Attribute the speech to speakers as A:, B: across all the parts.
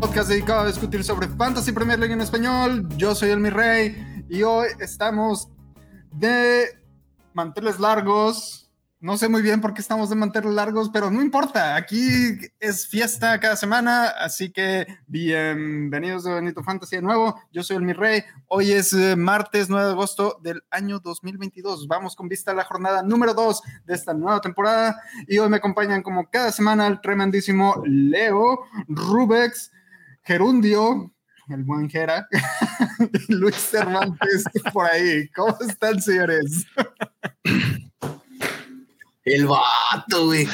A: Podcast dedicado a discutir sobre Fantasy Premier League en español. Yo soy el mi rey y hoy estamos de manteles largos. No sé muy bien por qué estamos de manteles largos, pero no importa. Aquí es fiesta cada semana, así que bienvenidos de Benito Fantasy de nuevo. Yo soy el mi rey. Hoy es eh, martes 9 de agosto del año 2022. Vamos con vista a la jornada número 2 de esta nueva temporada y hoy me acompañan como cada semana el tremendísimo Leo Rubex. Gerundio, el buen Jera, Luis Cervantes por ahí. ¿Cómo están, señores?
B: El vato, güey.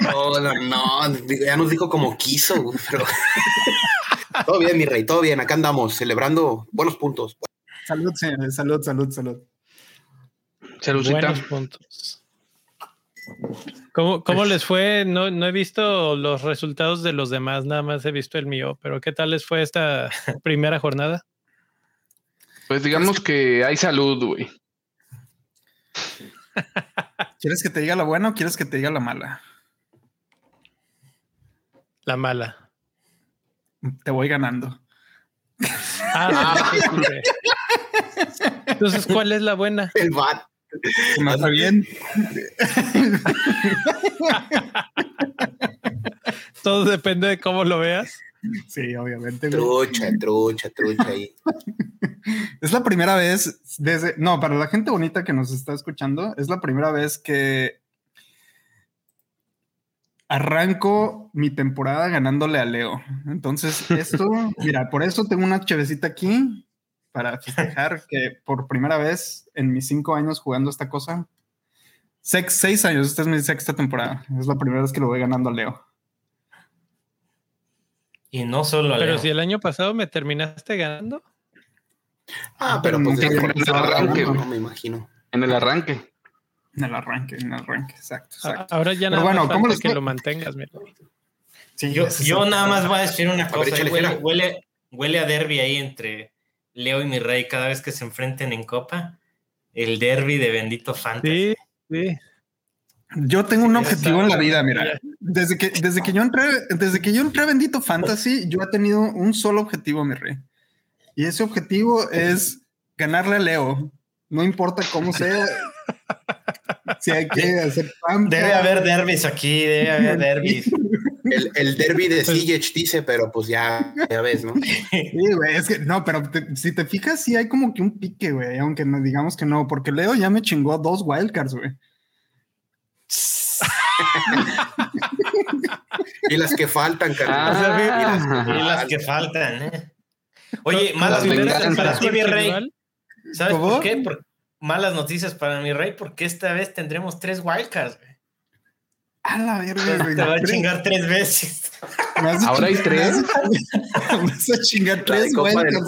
B: No, no, no, ya nos dijo como quiso, güey, pero todo bien, mi rey, todo bien. Acá andamos celebrando buenos puntos.
A: Salud, señores, salud, salud, salud.
C: Saludcita. Buenos puntos. ¿Cómo, ¿Cómo, les fue? No, no he visto los resultados de los demás, nada más he visto el mío, pero ¿qué tal les fue esta primera jornada?
D: Pues digamos que hay salud, güey.
A: ¿Quieres que te diga la buena o quieres que te diga la mala?
C: La mala.
A: Te voy ganando.
C: Ah, Entonces, ¿cuál es la buena?
B: El bat.
A: Más bien.
C: Todo depende de cómo lo veas.
A: Sí, obviamente.
B: Trucha, trucha, trucha ahí.
A: Es la primera vez desde. No, para la gente bonita que nos está escuchando, es la primera vez que arranco mi temporada ganándole a Leo. Entonces, esto, mira, por eso tengo una chevecita aquí para festejar que por primera vez en mis cinco años jugando esta cosa, seis, seis años, esta es mi sexta temporada, es la primera vez que lo voy ganando a Leo.
E: Y no solo a
C: Pero si el año pasado me terminaste ganando.
B: Ah, pero pues en el arranque, no, me imagino.
D: En el arranque.
A: En el arranque, en el arranque, exacto. exacto.
C: Ahora ya no bueno, ¿cómo que lo mantengas, mira.
E: Sí, yo, yo nada más voy a decir una cosa. Huele, huele, huele, a derby ahí entre Leo y mi rey cada vez que se enfrenten en Copa. El derby de Bendito Fantasy.
C: Sí, sí.
A: Yo tengo un objetivo en la vida, mira. Desde que, desde que yo entré, desde que yo entré a Bendito Fantasy, yo he tenido un solo objetivo, mi rey. Y ese objetivo es ganarle a Leo. No importa cómo sea. si hay que hacer
E: Debe haber derbis aquí, debe haber derbis.
B: El, el derby de Siege dice, pero pues ya, ya ves, ¿no?
A: Sí, güey, es que no, pero si te fijas, sí hay como que un pique, güey, aunque no digamos que no, porque Leo ya me chingó dos wildcards, güey.
B: Y las que faltan,
E: carnal. Ah, y, las, que faltan, ¿eh? Oye, malas noticias para ti, mi rey. ¿Sabes por qué? malas noticias para mi rey, porque esta vez tendremos tres wildcards, güey.
A: A la verga,
E: Te va a chingar tres veces.
D: Ahora hay tres.
A: Vas a chingar tres wildcards.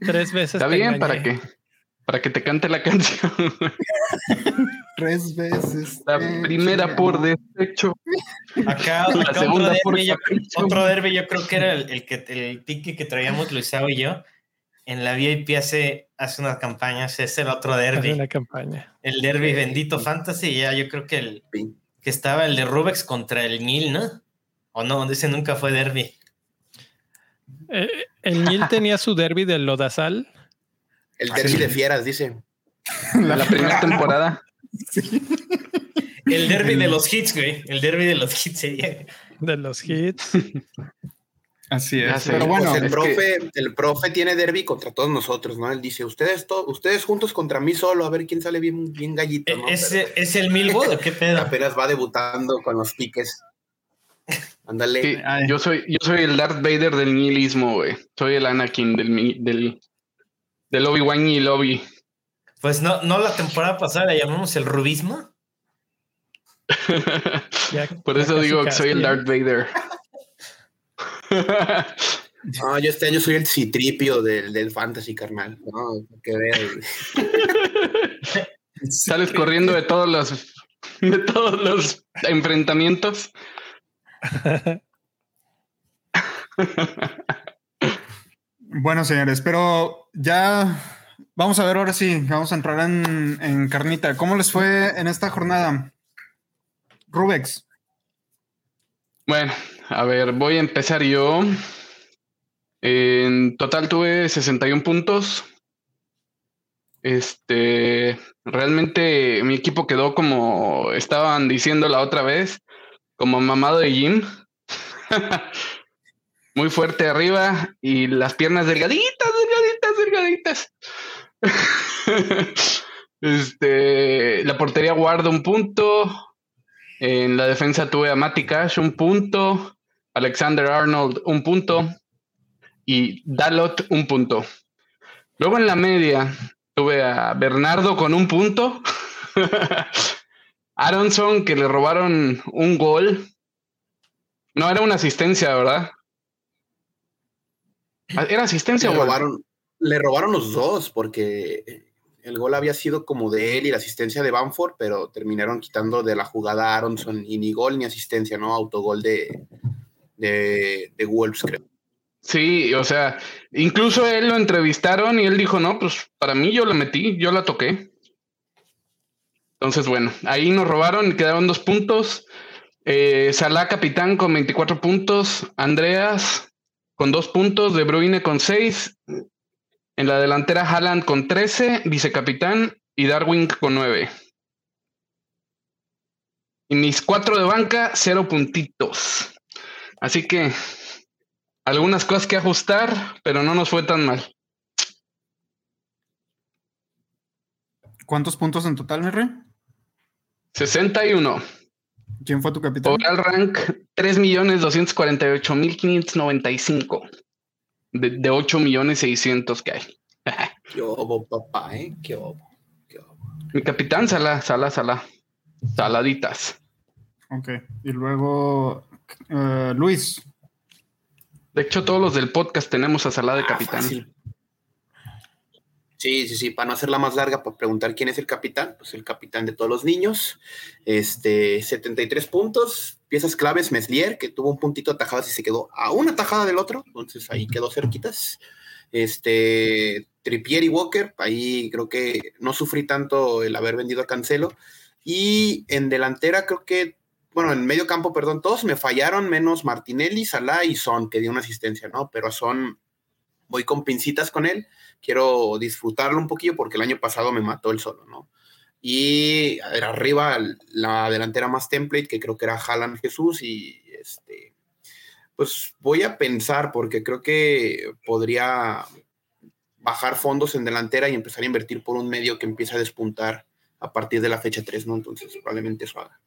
C: Tres veces.
D: Está bien, ¿para qué? Para que te cante la canción.
A: Tres veces.
D: La primera por desecho.
E: Acá, la segunda otro por derby, Otro derby yo creo que era el, que el pique que traíamos Luisao y yo. En la VIP hace, hace unas campañas, es el otro derby.
C: Una campaña.
E: El derby bendito fantasy, ya yo creo que el que estaba el de Rubex contra el Nil, ¿no? O no, ese nunca fue derby.
C: Eh, el Nil tenía su derby del Lodazal.
B: El derby de fieras, dice.
D: La, la primera temporada.
E: El derby de los hits, güey. El derby de los hits
C: De los hits.
A: Así es.
B: Pero bueno, pues el, profe, el profe tiene derby contra todos nosotros, ¿no? Él dice, ustedes, ustedes juntos contra mí solo, a ver quién sale bien, bien gallito, ¿no?
E: ¿Es, ¿Es el Milbo qué pedo?
B: Apenas va debutando con los piques. Ándale.
D: yo, soy, yo soy el Darth Vader del nihilismo, güey. Soy el Anakin del, del, del Obi-Wan y Lobby.
E: Pues no, no la temporada pasada la llamamos el rubismo.
D: Por eso digo que soy el Darth Vader.
B: No, yo este año soy el citripio del, del fantasy, carnal. No, que
D: Sales corriendo de todos los de todos los enfrentamientos.
A: Bueno, señores, pero ya Vamos a ver ahora sí, vamos a entrar en, carnita. ¿Cómo les fue en esta jornada? Rubex.
D: Bueno, a ver, voy a empezar yo. En total tuve 61 puntos. Este, realmente mi equipo quedó como estaban diciendo la otra vez, como mamado de gym. Muy fuerte arriba y las piernas delgaditas. este, la portería guarda un punto. En la defensa tuve a Matty Cash un punto, Alexander Arnold un punto y Dalot un punto. Luego en la media tuve a Bernardo con un punto, Aronson que le robaron un gol. No, era una asistencia, ¿verdad? ¿Era asistencia
B: le robaron, Le robaron los dos porque el gol había sido como de él y la asistencia de Bamford, pero terminaron quitando de la jugada a Aronson y ni gol ni asistencia, ¿no? Autogol de, de, de Wolves, creo.
D: Sí, o sea, incluso él lo entrevistaron y él dijo, no, pues para mí yo la metí, yo la toqué. Entonces, bueno, ahí nos robaron y quedaron dos puntos. Eh, Salah capitán con 24 puntos, Andreas con dos puntos, De Bruyne con seis, en la delantera Haaland con 13, vicecapitán y Darwin con nueve. Y mis cuatro de banca, cero puntitos. Así que algunas cosas que ajustar, pero no nos fue tan mal.
A: ¿Cuántos puntos en total, Merre?
D: 61.
A: ¿Quién fue tu capitán?
D: Total rank 3.248.595 de, de 8 millones 600 que hay.
B: Qué obo, papá, ¿eh? Qué obo. Qué
D: Mi capitán, Sala, Sala, Sala. Saladitas.
A: Ok. Y luego, uh, Luis.
D: De hecho, todos los del podcast tenemos a Sala de ah, capitán.
B: Sí, sí, sí. Para no hacerla más larga, para preguntar quién es el capitán, pues el capitán de todos los niños. Este, 73 puntos, piezas claves, Meslier, que tuvo un puntito atajado y se quedó a una tajada del otro, entonces ahí quedó cerquitas. Este, Trippier y Walker, ahí creo que no sufrí tanto el haber vendido a Cancelo. Y en delantera creo que bueno, en medio campo, perdón, todos me fallaron, menos Martinelli, Salah y Son, que dio una asistencia, ¿no? Pero Son voy con pincitas con él, quiero disfrutarlo un poquillo porque el año pasado me mató el solo, ¿no? Y arriba la delantera más template, que creo que era Haaland Jesús, y este, pues voy a pensar porque creo que podría bajar fondos en delantera y empezar a invertir por un medio que empieza a despuntar a partir de la fecha 3, ¿no? Entonces probablemente eso haga.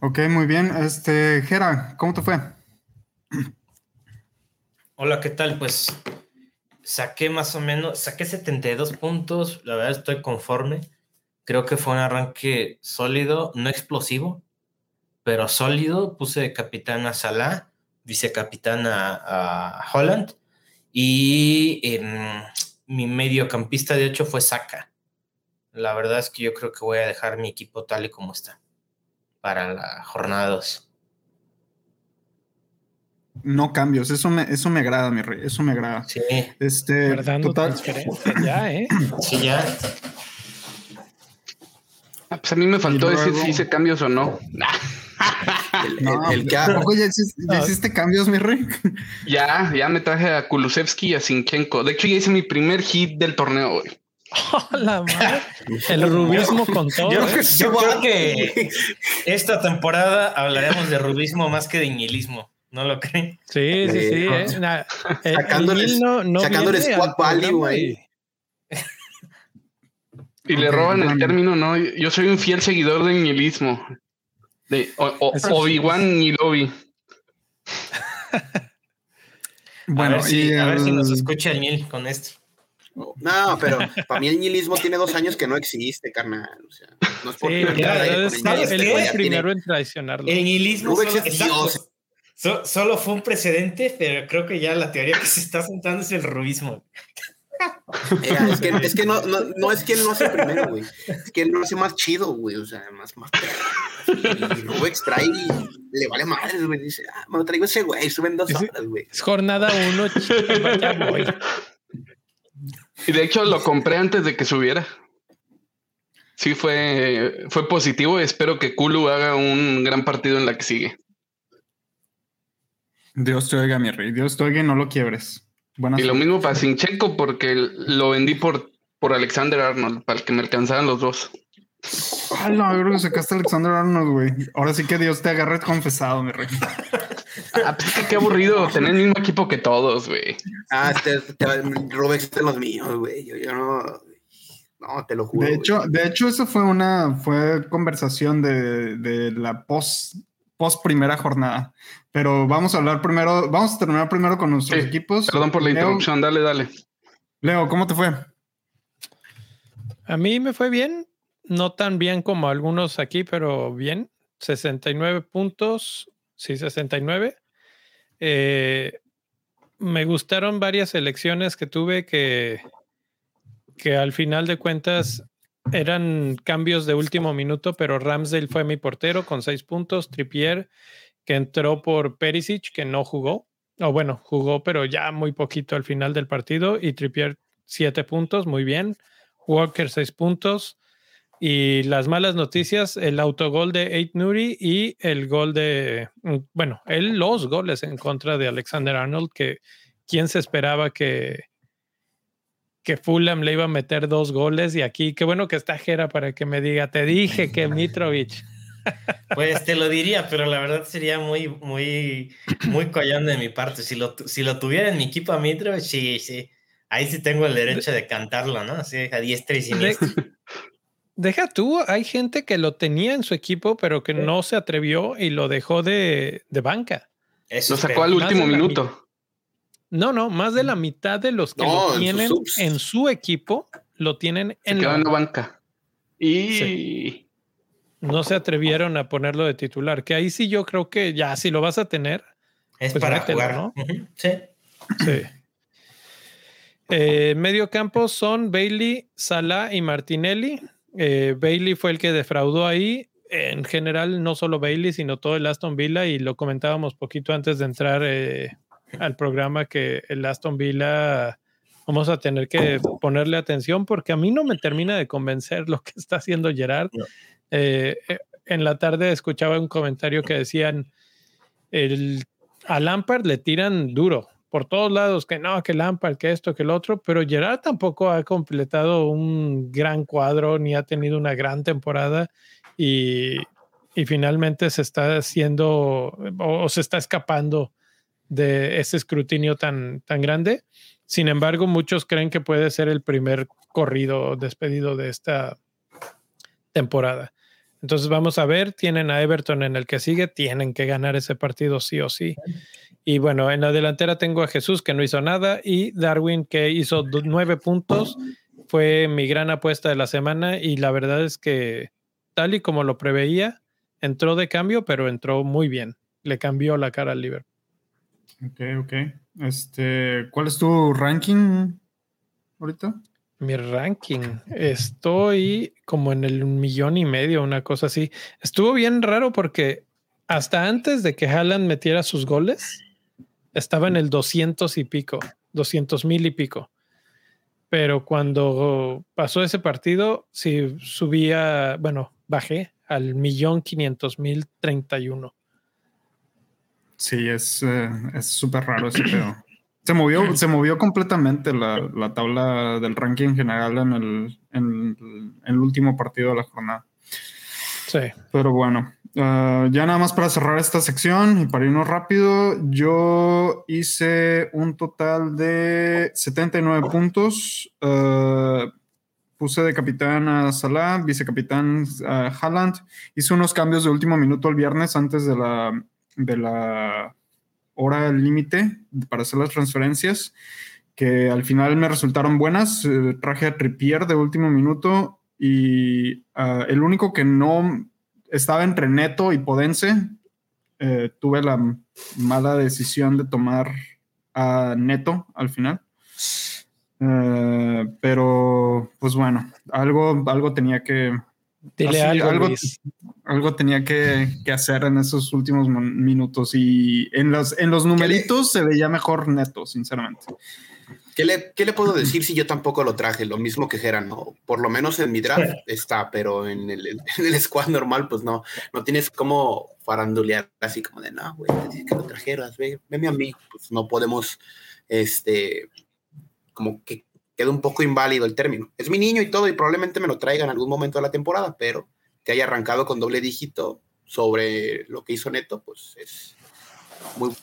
A: Ok, muy bien. Este, Jera, ¿cómo te fue?
E: Hola, ¿qué tal? Pues saqué más o menos, saqué 72 puntos, la verdad estoy conforme. Creo que fue un arranque sólido, no explosivo, pero sólido. Puse de capitán a Salah, vicecapitán a, a Holland y mi mediocampista de hecho fue Saka. La verdad es que yo creo que voy a dejar mi equipo tal y como está para la jornada 2.
A: No cambios, eso me, eso me agrada, mi rey, eso me agrada.
E: Sí.
A: Este, total.
C: Ya, ¿eh?
E: Sí, ya.
D: Ah, pues a mí me faltó decir si hice cambios o no.
A: El, no, el, ya, hiciste, cambios, mi rey?
D: Ya, ya me traje a Kulusevski y a Sinchenko. De hecho, ya hice mi primer hit del torneo hoy.
C: Hola, madre. El rubismo con todo.
E: Yo, creo que esta temporada hablaremos de rubismo más que de nihilismo. ¿No lo creen?
C: Sí, sí, sí. Eh.
B: sacándole, squad value ahí.
D: Y le roban el término, ¿no? Yo soy un fiel seguidor del nihilismo. De Obi-Wan y Lobby.
E: bueno, a ver, si, a ver si nos escucha el Nil con esto.
B: No, pero para mí el nihilismo tiene dos años que no existe, carnal. O sea, no es
C: porque él fue el primero en traicionarlo.
E: El nihilismo solo, solo, fue un precedente, pero creo que ya la teoría que se está sentando es el rubismo.
B: es que, es que no, no, no, es que él no hace primero, güey. Es que él lo hace más chido, güey. O sea, más, más Y luego extrae y le vale madre, güey. Dice, ah, me lo traigo ese güey, suben dos horas, güey.
C: Es jornada uno, ya voy.
D: Y de hecho lo compré antes de que subiera. Sí, fue, fue positivo y espero que Kulu haga un gran partido en la que sigue.
A: Dios te oiga, mi rey. Dios te oiga y no lo quiebres.
D: y lo mismo para Sinchenko porque lo vendí por, por Alexander Arnold, para que me alcanzaran los dos.
A: Ah, no, creo que sacaste a Alexander Arnold, güey. Ahora sí que Dios te agarre confesado, mi rey.
D: Ah, pues qué aburrido tener el mismo equipo que todos, güey.
B: Ah, te, te, te los míos, güey. Yo, yo no. No, te lo juro.
A: De hecho, de hecho, eso fue una fue conversación de, de la post, post primera jornada. Pero vamos a hablar primero, vamos a terminar primero con nuestros equipos.
D: Perdón por la interrupción, dale, dale.
A: Leo, ¿cómo te fue?
C: A mí me fue bien, no tan bien como algunos aquí, pero bien. 69 puntos, sí, 69. Eh, me gustaron varias elecciones que tuve que, que al final de cuentas eran cambios de último minuto, pero Ramsdale fue mi portero con seis puntos, Trippier que entró por Perisic, que no jugó, o bueno, jugó, pero ya muy poquito al final del partido, y Trippier siete puntos, muy bien, Walker seis puntos, y las malas noticias, el autogol de Eight Nuri y el gol de, mm, bueno, él, los goles en contra de Alexander Arnold, que quién se esperaba que, que Fulham le iba a meter dos goles y aquí, qué bueno que está Jera para que me diga, te dije que Mitrovic.
E: Pues te lo diría, pero la verdad sería muy, muy, muy collón de mi parte. Si lo, si lo tuviera en mi equipo a Mitrovic, sí, sí. Ahí sí tengo el derecho de cantarlo, ¿no? Así a diestra y siniestra.
C: Deja tú, hay gente que lo tenía en su equipo, pero que no se atrevió y lo dejó de, de banca.
D: Eso lo sacó al último minuto.
C: No, no, más de la mitad de los que lo tienen en, su equipo lo tienen en
D: la, banca. Y
C: no se atrevieron a ponerlo de titular, que ahí sí yo creo que ya si lo vas a tener
E: es pues para jugar, ¿no? Sí.
C: Sí. Eh, medio campo son Bailey, Salah y Martinelli. Eh, Bailey fue el que defraudó ahí. En general, no solo Bailey, sino todo el Aston Villa, y lo comentábamos poquito antes de entrar eh, al programa que el Aston Villa vamos a tener que ponerle atención porque a mí no me termina de convencer lo que está haciendo Gerard. Eh, en la tarde escuchaba un comentario que decían, el, a Lampard le tiran duro por todos lados, que no, que Lampard, que esto, que el otro, pero Gerard tampoco ha completado un gran cuadro ni ha tenido una gran temporada y, y finalmente se está haciendo o se está escapando de ese escrutinio tan, tan grande. Sin embargo, muchos creen que puede ser el primer corrido despedido de esta temporada. Entonces vamos a ver, tienen a Everton en el que sigue, tienen que ganar ese partido sí o sí. Y bueno, en la delantera tengo a Jesús que no hizo nada y Darwin que hizo nueve puntos. Fue mi gran apuesta de la semana y la verdad es que tal y como lo preveía, entró de cambio, pero entró muy bien. Le cambió la cara al Liverpool.
A: Ok, ok. Este, ¿cuál es tu ranking ahorita?
C: Mi ranking. Estoy como en el millón y medio, una cosa así. Estuvo bien raro porque hasta antes de que Haaland metiera sus goles, estaba en el 200 y pico, 200 mil y pico. Pero cuando pasó ese partido, sí subía, bueno, bajé al millón quinientos mil treinta y uno.
A: Sí, es eh, súper raro ese pedo. Se movió, se movió completamente la, la, tabla del ranking general en el, en, el, último partido de la jornada.
C: Sí.
A: Pero bueno, uh, ya nada más para cerrar esta sección y para irnos rápido, yo hice un total de 79 puntos. Uh, puse de capitán a Salah, vicecapitán a Haaland. Hice unos cambios de último minuto el viernes antes de la, de la hora límite para hacer las transferencias, que al final me resultaron buenas. Eh, traje a Trippier de último minuto y ah, el único que no estaba entre Neto y Podense, eh, tuve la mala decisión de tomar a Neto al final. Eh, pero, pues bueno, algo, algo tenía que. Algo, algo, tenía que, hacer en esos últimos minutos. Y en los, en los numeritos se veía mejor neto, sinceramente.
B: ¿Qué le, ¿Qué le, puedo decir si yo tampoco lo traje? Lo mismo que Geran, ¿no? Por lo menos en mi draft está, pero en el, en el squad normal, pues no, no tienes como farandulear así como de, no, güey, que lo trajeras, ve, a mí, pues no podemos, este, como que queda un poco inválido el término. Es mi niño y todo, y probablemente me lo traiga en algún momento de la temporada, pero que haya arrancado con doble dígito sobre lo que hizo Neto, pues es muy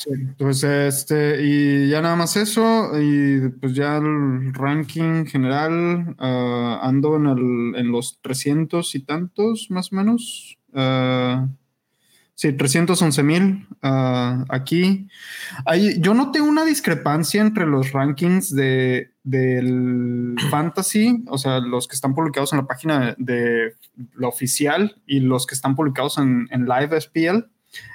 A: Sí, pues este, y ya nada más eso, y pues ya el ranking general ah, ando en, el, en los 300 y tantos, más o menos. Uh, sí, 311 mil uh, aquí. Hay, yo noté una discrepancia entre los rankings de, del Fantasy, o sea, los que están publicados en la página de, la oficial y los que están publicados en, en Live SPL.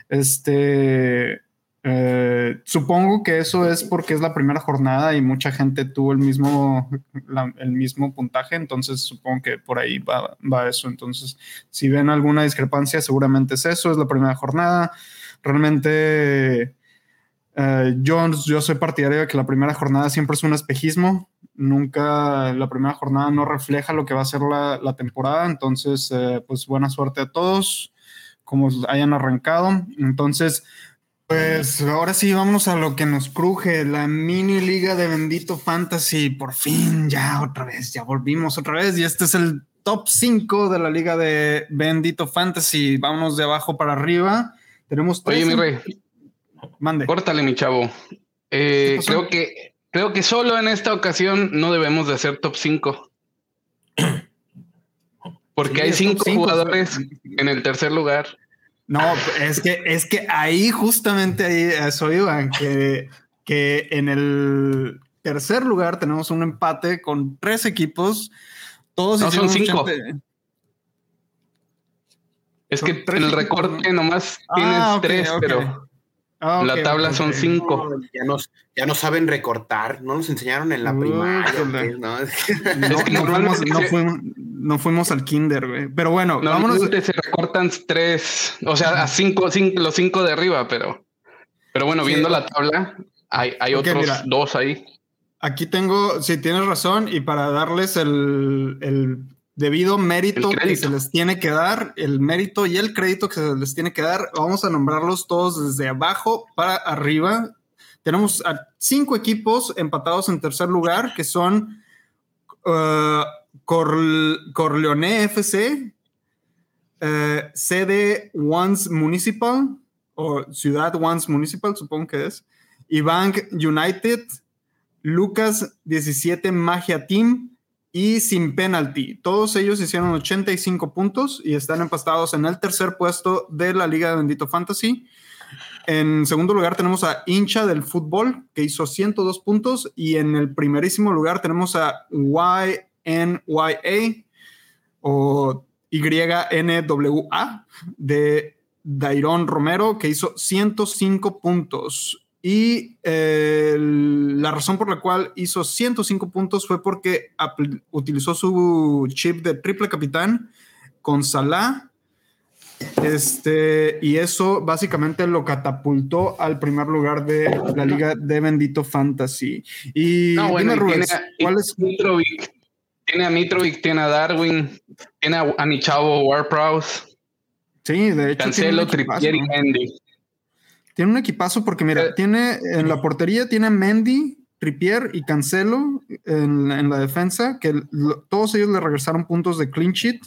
A: Este eh, supongo que eso es porque es la primera jornada y mucha gente tuvo el mismo, el mismo puntaje, entonces supongo que por ahí va, va, eso. Entonces, si ven alguna discrepancia, seguramente es eso, es la primera jornada. Realmente, eh, yo, yo soy partidario de que la primera jornada siempre es un espejismo. Nunca la primera jornada no refleja lo que va a ser la, la temporada. Entonces, eh, pues buena suerte a todos, como hayan arrancado. Entonces, pues ahora sí, vamos a lo que nos cruje, la mini liga de Bendito Fantasy. Por fin, ya otra vez, ya volvimos otra vez. Y este es el top 5 de la liga de Bendito Fantasy. Vámonos de abajo para arriba. Tenemos
D: Oye, mi rey.
A: Mande.
D: Córtale, mi chavo. Eh, creo que creo que solo en esta ocasión no debemos de hacer top 5. Porque hay cinco jugadores en el tercer lugar.
A: No, es que, es que ahí justamente ahí eso iban, que, que en el tercer lugar tenemos un empate con tres equipos. Todos
D: no, son cinco. Es que el recorte nomás tienes ah, tres, pero Ah, la tabla son cinco.
B: ya, nos, ya no saben recortar, no nos enseñaron en la primaria. ¿no?
A: no, fuimos, al kinder, güey. Pero bueno,
D: vámonos. Se recortan tres, o sea, a cinco, los cinco de arriba, pero, pero bueno, viendo la tabla, hay, hay otros dos ahí.
A: Aquí tengo, si tienes razón, y para darles el, el debido mérito que se les tiene que dar, el mérito y el crédito que se les tiene que dar, vamos a nombrarlos todos desde abajo para arriba. Tenemos a cinco equipos empatados en tercer lugar, que son uh, Corleone FC, uh, sede Once Municipal, o Ciudad Once Municipal, supongo que es, y Bank United, Lucas 17 Magia Team, y sin penalty. Todos ellos hicieron 85 puntos y están empatados en el tercer puesto de la Liga de Bendito Fantasy. En segundo lugar tenemos a Hincha del Fútbol, que hizo 102 puntos. Y en el primerísimo lugar tenemos a YNYA o YNWA de Dairon Romero, que hizo 105 puntos. Y eh, la razón por la cual hizo 105 puntos fue porque utilizó su chip de triple capitán con Salah. Este, y eso básicamente lo catapultó al primer lugar de la liga de Bendito Fantasy. Y
D: tiene, ¿cuál es? Mitrovic, tiene a Mitrovic, tiene a Darwin, tiene a, a Nichavo Warprouse.
A: Sí, de hecho.
D: Cancelo, Trippier y Mendy.
A: Tiene un equipazo porque, mira, eh, tiene en la portería tiene Mendy, Trippier y Cancelo en, la defensa, que todos ellos le regresaron puntos de clean sheet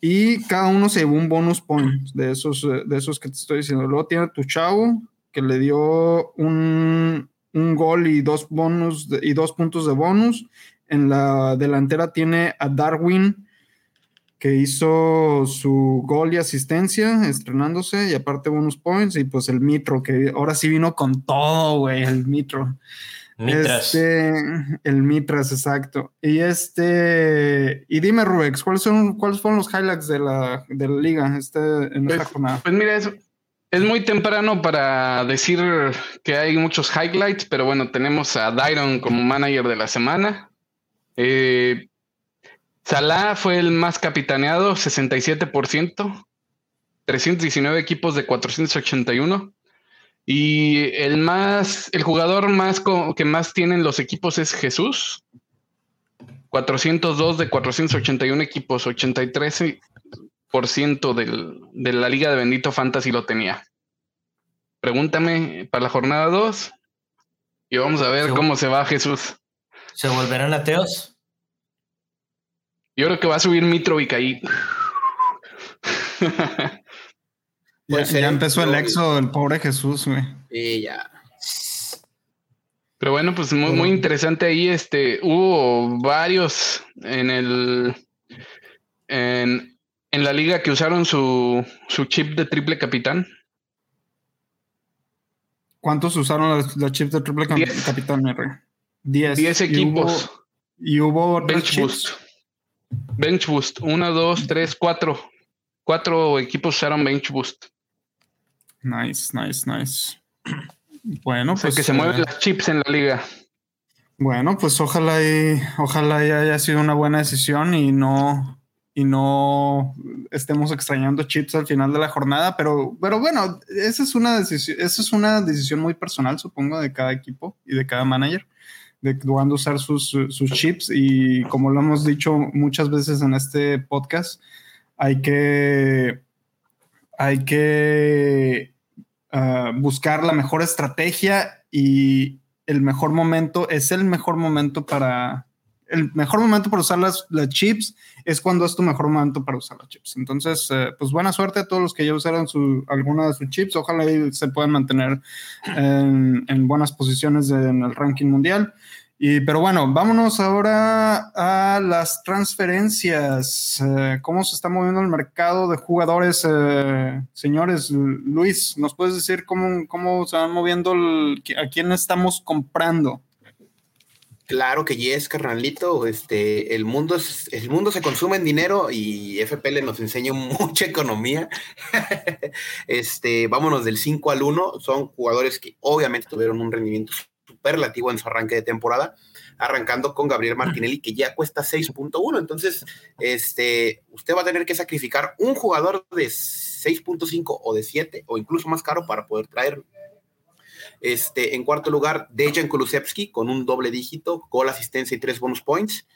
A: y cada uno se llevó un bonus point de esos, eh, de esos que te estoy diciendo. Luego tiene a tu chavo, que le dio un, un gol y dos, bonus y dos puntos de bonus. En la delantera tiene a Darwin, que hizo su gol y asistencia estrenándose y aparte bonus points y pues el Mitro que ahora sí vino con todo, güey, el Mitro.
E: Mitras.
A: Este, el Mitras, exacto. Y este, y dime Rubex, ¿cuáles son, cuáles fueron los highlights de la, de la liga este, en esta
D: pues,
A: jornada?
D: Pues mira, es, Es muy temprano para decir que hay muchos highlights, pero bueno, tenemos a Dyron como manager de la semana. Eh, Salah fue el más capitaneado, 67%, 319 equipos de 481. Y el más, el jugador más que más tienen los equipos es Jesús. 402 de 481 equipos, 83% del, de la Liga de Bendito Fantasy lo tenía. Pregúntame para la jornada 2 y vamos a ver cómo se va Jesús.
E: ¿Se volverán ateos?
D: Yo creo que va a subir Mitrovic ahí.
A: ya, empezó el exo del pobre Jesús, güey.
B: Sí, ya.
D: Pero bueno, pues muy, muy interesante ahí. Este, hubo varios en el en, la liga que usaron su, chip de triple capitán.
A: ¿Cuántos usaron los, chips de triple capitán, R?
D: Diez. Diez equipos.
A: Y hubo,
D: Bench Boost. Bench Boost. Uno, dos, tres, cuatro. Cuatro equipos usaron Bench Boost.
A: Nice, nice, nice. Bueno,
D: pues. que se mueven eh, las chips en la liga.
A: Bueno, pues ojalá y ojalá haya sido una buena decisión y no y no estemos extrañando chips al final de la jornada, pero, pero bueno, esa es una decisión, esa es una decisión muy personal, supongo, de cada equipo y de cada manager, de cuándo usar sus, sus chips. Y como lo hemos dicho muchas veces en este podcast, hay que, hay que buscar la mejor estrategia y el mejor momento es el mejor momento para el mejor momento para usar las, chips es cuando es tu mejor momento para usar las chips. Entonces, eh, pues buena suerte a todos los que ya usaron su, alguna de sus chips. Ojalá se puedan mantener en, en buenas posiciones en el ranking mundial. Y, pero bueno, vámonos ahora a las transferencias. Eh, ¿Cómo se está moviendo el mercado de jugadores? Eh, señores, Luis, ¿nos puedes decir cómo, cómo se van moviendo, a quién estamos comprando?
B: Claro que yes, carnalito. Este, el mundo es, el mundo se consume en dinero y FPL nos enseña mucha economía. este, vámonos del 5 al 1. Son jugadores que obviamente tuvieron un rendimiento relativo en su arranque de temporada, arrancando con Gabriel Martinelli, que ya cuesta 6.1. Entonces, este, usted va a tener que sacrificar un jugador de 6.5 o de 7 o incluso más caro para poder traerlo. Este, en cuarto lugar, Dejan Kulusevski con un doble dígito, gol, asistencia y tres bonus points.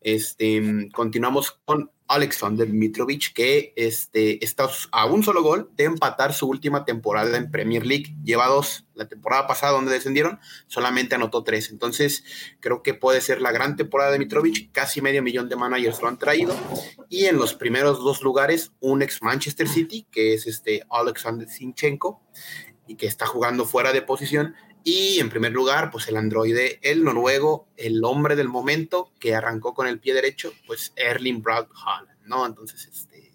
B: Este, continuamos con Alexander Mitrovic, que este, está a un solo gol de empatar su última temporada en Premier League. Lleva dos. La temporada pasada, donde descendieron, solamente anotó tres. Entonces, creo que puede ser la gran temporada de Mitrovic. Casi medio millón de managers lo han traído. Y en los primeros dos lugares, un ex Manchester City, que es este Alexander Sinchenko, y que está jugando fuera de posición y en primer lugar, pues el androide, el noruego, el hombre del momento que arrancó con el pie derecho, pues Erling Braut Haaland, ¿no? Entonces, este,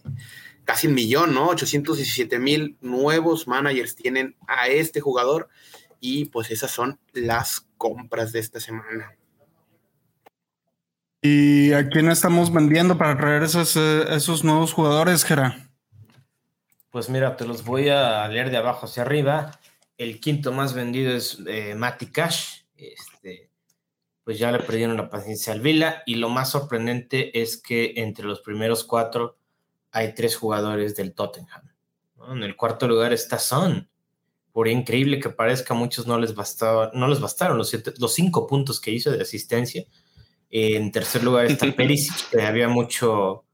B: casi un millón, ¿no? 817 mil nuevos managers tienen a este jugador y pues esas son las compras de esta semana.
A: ¿Y a quién estamos vendiendo para traer esos, eh, esos nuevos jugadores, Gera?
E: Pues mira, te los voy a leer de abajo hacia arriba. El quinto más vendido es eh, Matty Cash. Este, pues ya le perdieron la paciencia al Vila. Y lo más sorprendente es que entre los primeros cuatro hay tres jugadores del Tottenham. En el cuarto lugar está Son. Por increíble que parezca, a muchos no les, bastaba, no les bastaron los, los cinco puntos que hizo de asistencia. En tercer lugar está Perisic, que había mucho,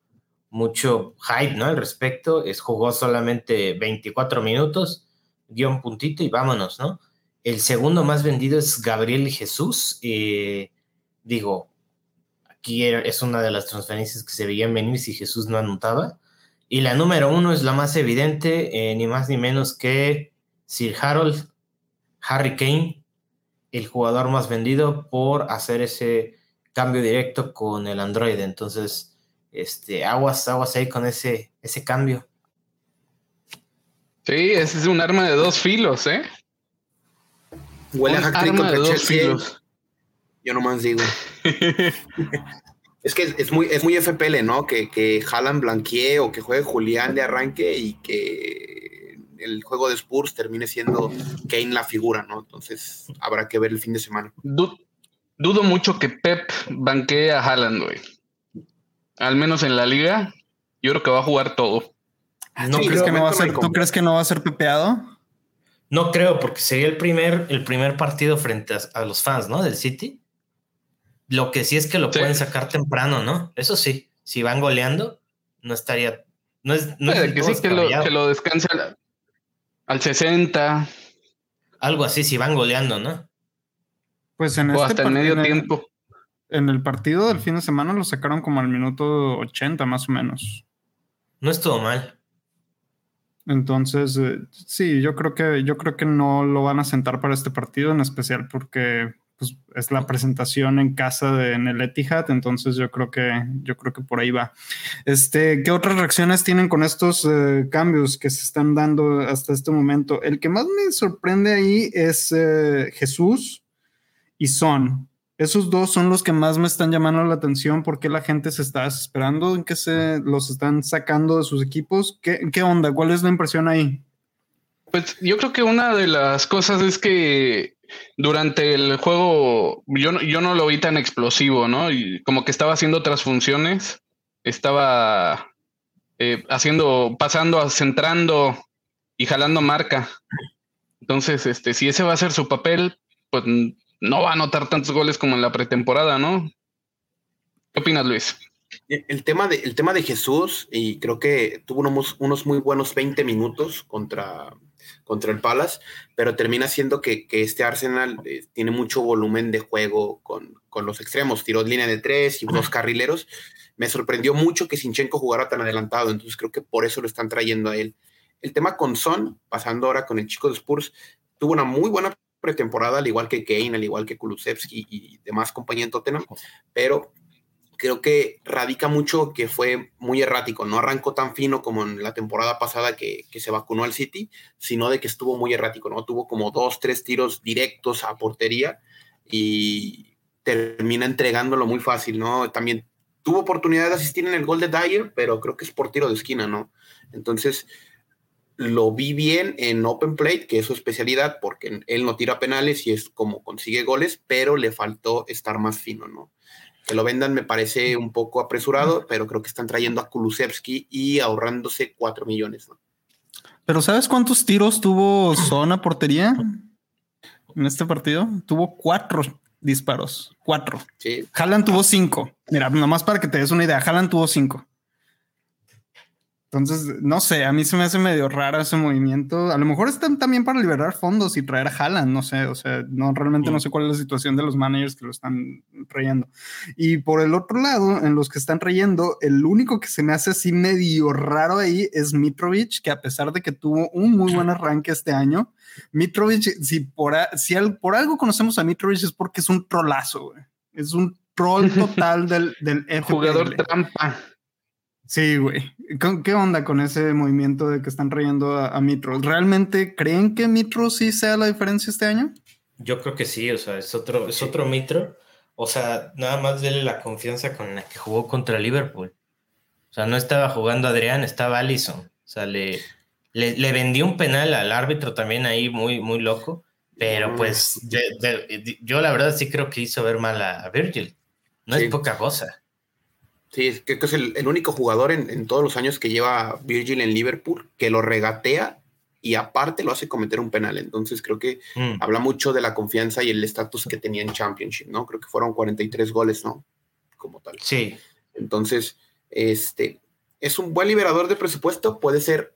E: mucho hype ¿no? al respecto. Es, jugó solamente 24 minutos un puntito y vámonos, ¿no? El segundo más vendido es Gabriel Jesús. Eh, digo, aquí es una de las transferencias que se veían venir si Jesús no anotaba. Y la número uno es la más evidente, eh, ni más ni menos que Sir Harold Harry Kane, el jugador más vendido por hacer ese cambio directo con el Android. Entonces, este, aguas, aguas ahí con ese, ese cambio.
D: Sí, ese es un arma de dos filos, ¿eh?
B: Huele a arma de dos filos. Yo nomás digo. es que es muy, es muy FPL, ¿no? Que, que Jalan blanquee o que juegue Julián de arranque y que el juego de Spurs termine siendo Kane la figura, ¿no? Entonces habrá que ver el fin de semana.
D: dudo mucho que Pep banquee a Haaland, güey. Al menos en la liga, yo creo que va a jugar todo.
A: ¿No crees que no va a ser, ¿Tú crees que no va a ser pepeado?
E: No creo, porque sería el primer, el primer partido frente a, los fans, ¿no? Del City. Lo que sí es que lo pueden sacar temprano, ¿no? Eso sí, si van goleando, no estaría. No es. No
D: es que sí, que lo, que lo descanse al, 60.
E: Algo así, si van goleando, ¿no?
A: Pues en o este hasta el medio tiempo. En el partido del fin de semana lo sacaron como al minuto 80, más o menos.
E: No es todo mal.
A: Entonces, eh, sí, yo creo que yo creo que no lo van a sentar para este partido, en especial porque pues, es la presentación en casa de en el Etihad, entonces yo creo que yo creo que por ahí va. Este, ¿qué otras reacciones tienen con estos eh, cambios que se están dando hasta este momento? El que más me sorprende ahí es eh, Jesús y Son. Esos dos son los que más me están llamando la atención porque la gente se está esperando en que se los están sacando de sus equipos. ¿Qué, onda? ¿Cuál es la impresión ahí?
D: Pues yo creo que una de las cosas es que durante el juego yo, yo no lo vi tan explosivo, ¿no? Y como que estaba haciendo otras funciones, estaba eh, haciendo, pasando, centrando y jalando marca. Entonces, este, si ese va a ser su papel, pues no va a anotar tantos goles como en la pretemporada, ¿no? ¿Qué opinas, Luis?
B: El tema de, el tema de Jesús, y creo que tuvo unos, unos muy buenos 20 minutos contra, contra el Palace, pero termina siendo que, este Arsenal eh, tiene mucho volumen de juego con, los extremos, tiró línea de tres y dos carrileros. Me sorprendió mucho que Sinchenko jugara tan adelantado, entonces creo que por eso lo están trayendo a él. El tema con Son, pasando ahora con el chico de Spurs, tuvo una muy buena pretemporada, al igual que Kane, al igual que Kulusevski y demás compañía en Tottenham, pero creo que radica mucho que fue muy errático, no arrancó tan fino como en la temporada pasada que, se vacunó al City, sino de que estuvo muy errático, ¿no? Tuvo como dos, tres tiros directos a portería y termina entregándolo muy fácil, ¿no? También tuvo oportunidad de asistir en el gol de Dyer, pero creo que es por tiro de esquina, ¿no? Entonces, lo vi bien en Open Plate, que es su especialidad, porque él no tira penales y es como consigue goles, pero le faltó estar más fino, ¿no? Que lo vendan me parece un poco apresurado, pero creo que están trayendo a Kulusevski y ahorrándose 4 millones, ¿no?
A: Pero ¿sabes cuántos tiros tuvo Zona portería en este partido? Tuvo cuatro disparos, cuatro. Sí. Haaland tuvo cinco. Mira, nomás para que te des una idea, Haaland tuvo cinco. Entonces, no sé, a mí se me hace medio raro ese movimiento. A lo mejor están también para liberar fondos y traer a Haaland, no sé, o sea, no realmente no sé cuál es la situación de los managers que lo están trayendo. Y por el otro lado, en los que están trayendo, el único que se me hace así medio raro ahí es Mitrovic, que a pesar de que tuvo un muy buen arranque este año, Mitrovic, si por, si por algo conocemos a Mitrovic es porque es un trolazo, güey. Es un troll total del, del
D: Jugador trampa.
A: Sí, güey. ¿Qué onda con ese movimiento de que están trayendo a, Mitro? ¿Realmente creen que Mitro sí sea la diferencia este año?
E: Yo creo que sí, o sea, es otro, es otro Mitro. O sea, nada más dele la confianza con la que jugó contra Liverpool. O sea, no estaba jugando Adrián, estaba Allison. O sea, le, le, vendió un penal al árbitro también ahí muy, muy loco. Pero pues yo la verdad sí creo que hizo ver mal a, Virgil. No es poca cosa.
B: Sí, creo que es el, único jugador en, todos los años que lleva Virgil en Liverpool que lo regatea y aparte lo hace cometer un penal. Entonces creo que mm. habla mucho de la confianza y el estatus que tenía en Championship, ¿no? Creo que fueron 43 goles, ¿no? Como tal.
E: Sí.
B: Entonces, este, es un buen liberador de presupuesto, puede ser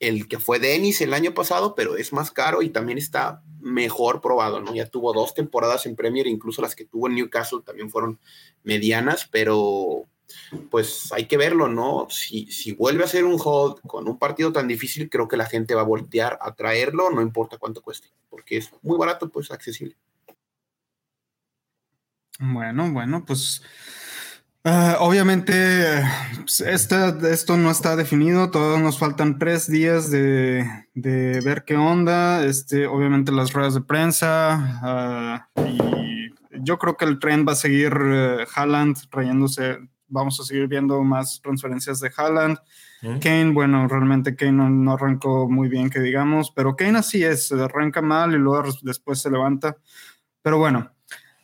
B: el que fue Dennis el año pasado, pero es más caro y también está mejor probado, ¿no? Ya tuvo dos temporadas en Premier, incluso las que tuvo en Newcastle también fueron medianas, pero pues hay que verlo, ¿no? Si, si vuelve a ser un hold con un partido tan difícil, creo que la gente va a voltear a traerlo, no importa cuánto cueste, porque es muy barato, pues accesible.
A: Bueno, bueno, pues ah, obviamente pues, esto no está definido, todos nos faltan tres días de, ver qué onda, este, obviamente las ruedas de prensa ah, y yo creo que el tren va a seguir uh, Haaland trayéndose vamos a seguir viendo más transferencias de Haaland. Kane, bueno, realmente Kane no, arrancó muy bien, que digamos, pero Kane así es, arranca mal y luego después se levanta. Pero bueno,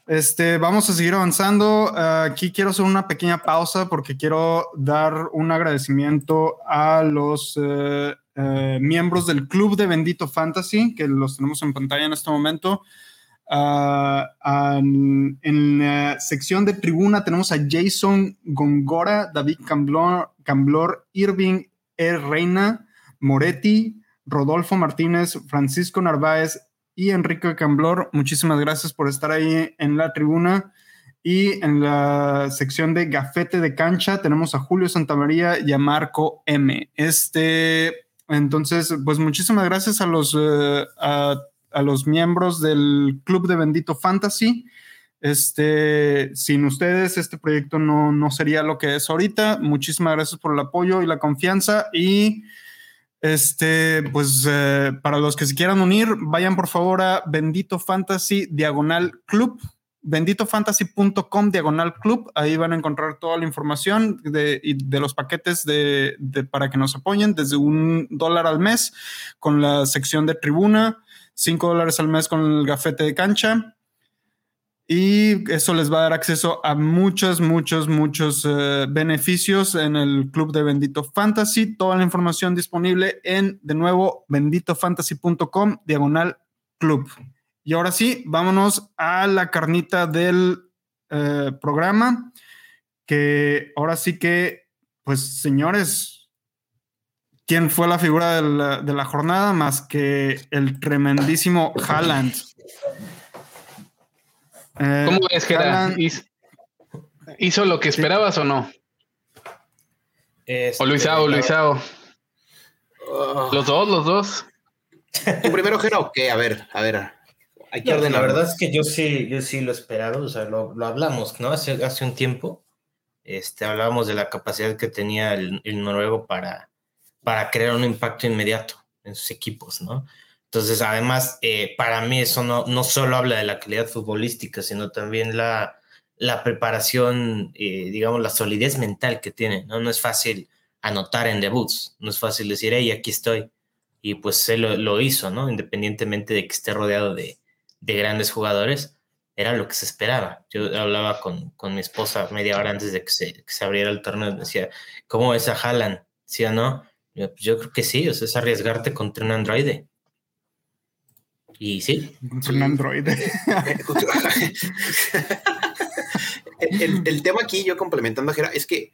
A: este, vamos a seguir avanzando. aquí quiero hacer una pequeña pausa porque quiero dar un agradecimiento a los eh, eh, miembros del Club de Bendito Fantasy, que los tenemos en pantalla en este momento. Ah, en la sección de tribuna tenemos a Jason Gongora, David Camblor, Irving E. Reina, Moretti, Rodolfo Martínez, Francisco Narváez y Enrique Camblor. Muchísimas gracias por estar ahí en la tribuna. Y en la sección de gafete de cancha tenemos a Julio Santamaría y a Marco M. Este, entonces, pues muchísimas gracias a los, eh, los miembros del Club de Bendito Fantasy. Este, sin ustedes, este proyecto no, no sería lo que es ahorita. Muchísimas gracias por el apoyo y la confianza. Y este, pues eh, para los que se quieran unir, vayan por favor a Bendito Fantasy Diagonal Club, benditofantasy.com Diagonal Club. Ahí van a encontrar toda la información de, de los paquetes de, para que nos apoyen desde un dólar al mes con la sección de tribuna 5 dólares al mes con el gafete de cancha. Y eso les va a dar acceso a muchos, muchos, muchos eh, beneficios en el club de Bendito Fantasy. Toda la información disponible en, de nuevo, benditofantasy.com, diagonal club. Y ahora sí, vámonos a la carnita del eh, programa, que ahora sí que, pues señores, quién fue la figura de la, jornada más que el tremendísimo Haaland.
D: Eh, ¿Cómo ves, Gerard? ¿Hizo lo que esperabas o no? Este, o Luisao, Luisao. Oh. Los dos, los dos.
B: ¿Tu primero, Gerard, o qué? A ver, a ver.
E: Hay que La verdad es que yo sí, yo sí lo he esperado, o sea, lo, hablamos, ¿no? Hace, hace un tiempo. Este, hablábamos de la capacidad que tenía el noruego para, para crear un impacto inmediato en sus equipos, ¿no? Entonces, además, eh, para mí eso no, no solo habla de la calidad futbolística, sino también la, la preparación, eh, digamos, la solidez mental que tiene, ¿no? No es fácil anotar en debuts, no es fácil decir, hey, aquí estoy. Y pues él lo, hizo, ¿no? Independientemente de que esté rodeado de, de, grandes jugadores, era lo que se esperaba. Yo hablaba con, con mi esposa media hora antes de que se, que se abriera el torneo, decía, ¿cómo es a Haaland? ¿Sí o no? Yo, creo que sí, o sea, es arriesgarte contra un androide. Y sí.
A: Contra un androide.
B: el, tema aquí, yo complementando a Jera, es que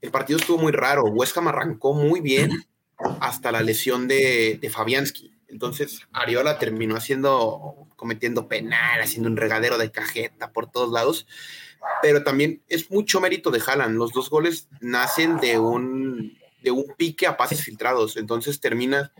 B: el partido estuvo muy raro. West Ham arrancó muy bien hasta la lesión de, de Fabianski. Entonces, Ariola terminó haciendo, cometiendo penal, haciendo un regadero de cajeta por todos lados. Pero también es mucho mérito de Haaland. Los dos goles nacen de un de un pique a pases filtrados. Entonces terminas,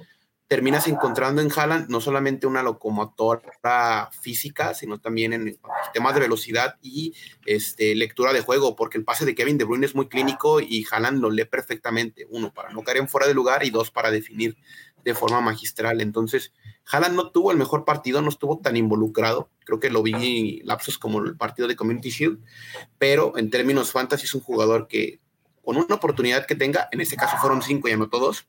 B: terminas encontrando en Haaland no solamente una locomotora física, sino también en temas de velocidad y este, lectura de juego, porque el pase de Kevin De Bruyne es muy clínico y Haaland lo lee perfectamente. Uno, para no caer en fuera de lugar y dos, para definir de forma magistral. Entonces, Haaland no tuvo el mejor partido, no estuvo tan involucrado. Creo que lo vi lapsos como el partido de Community Shield, pero en términos fantasy es un jugador que con una oportunidad que tenga, en este caso fueron cinco y anotó dos,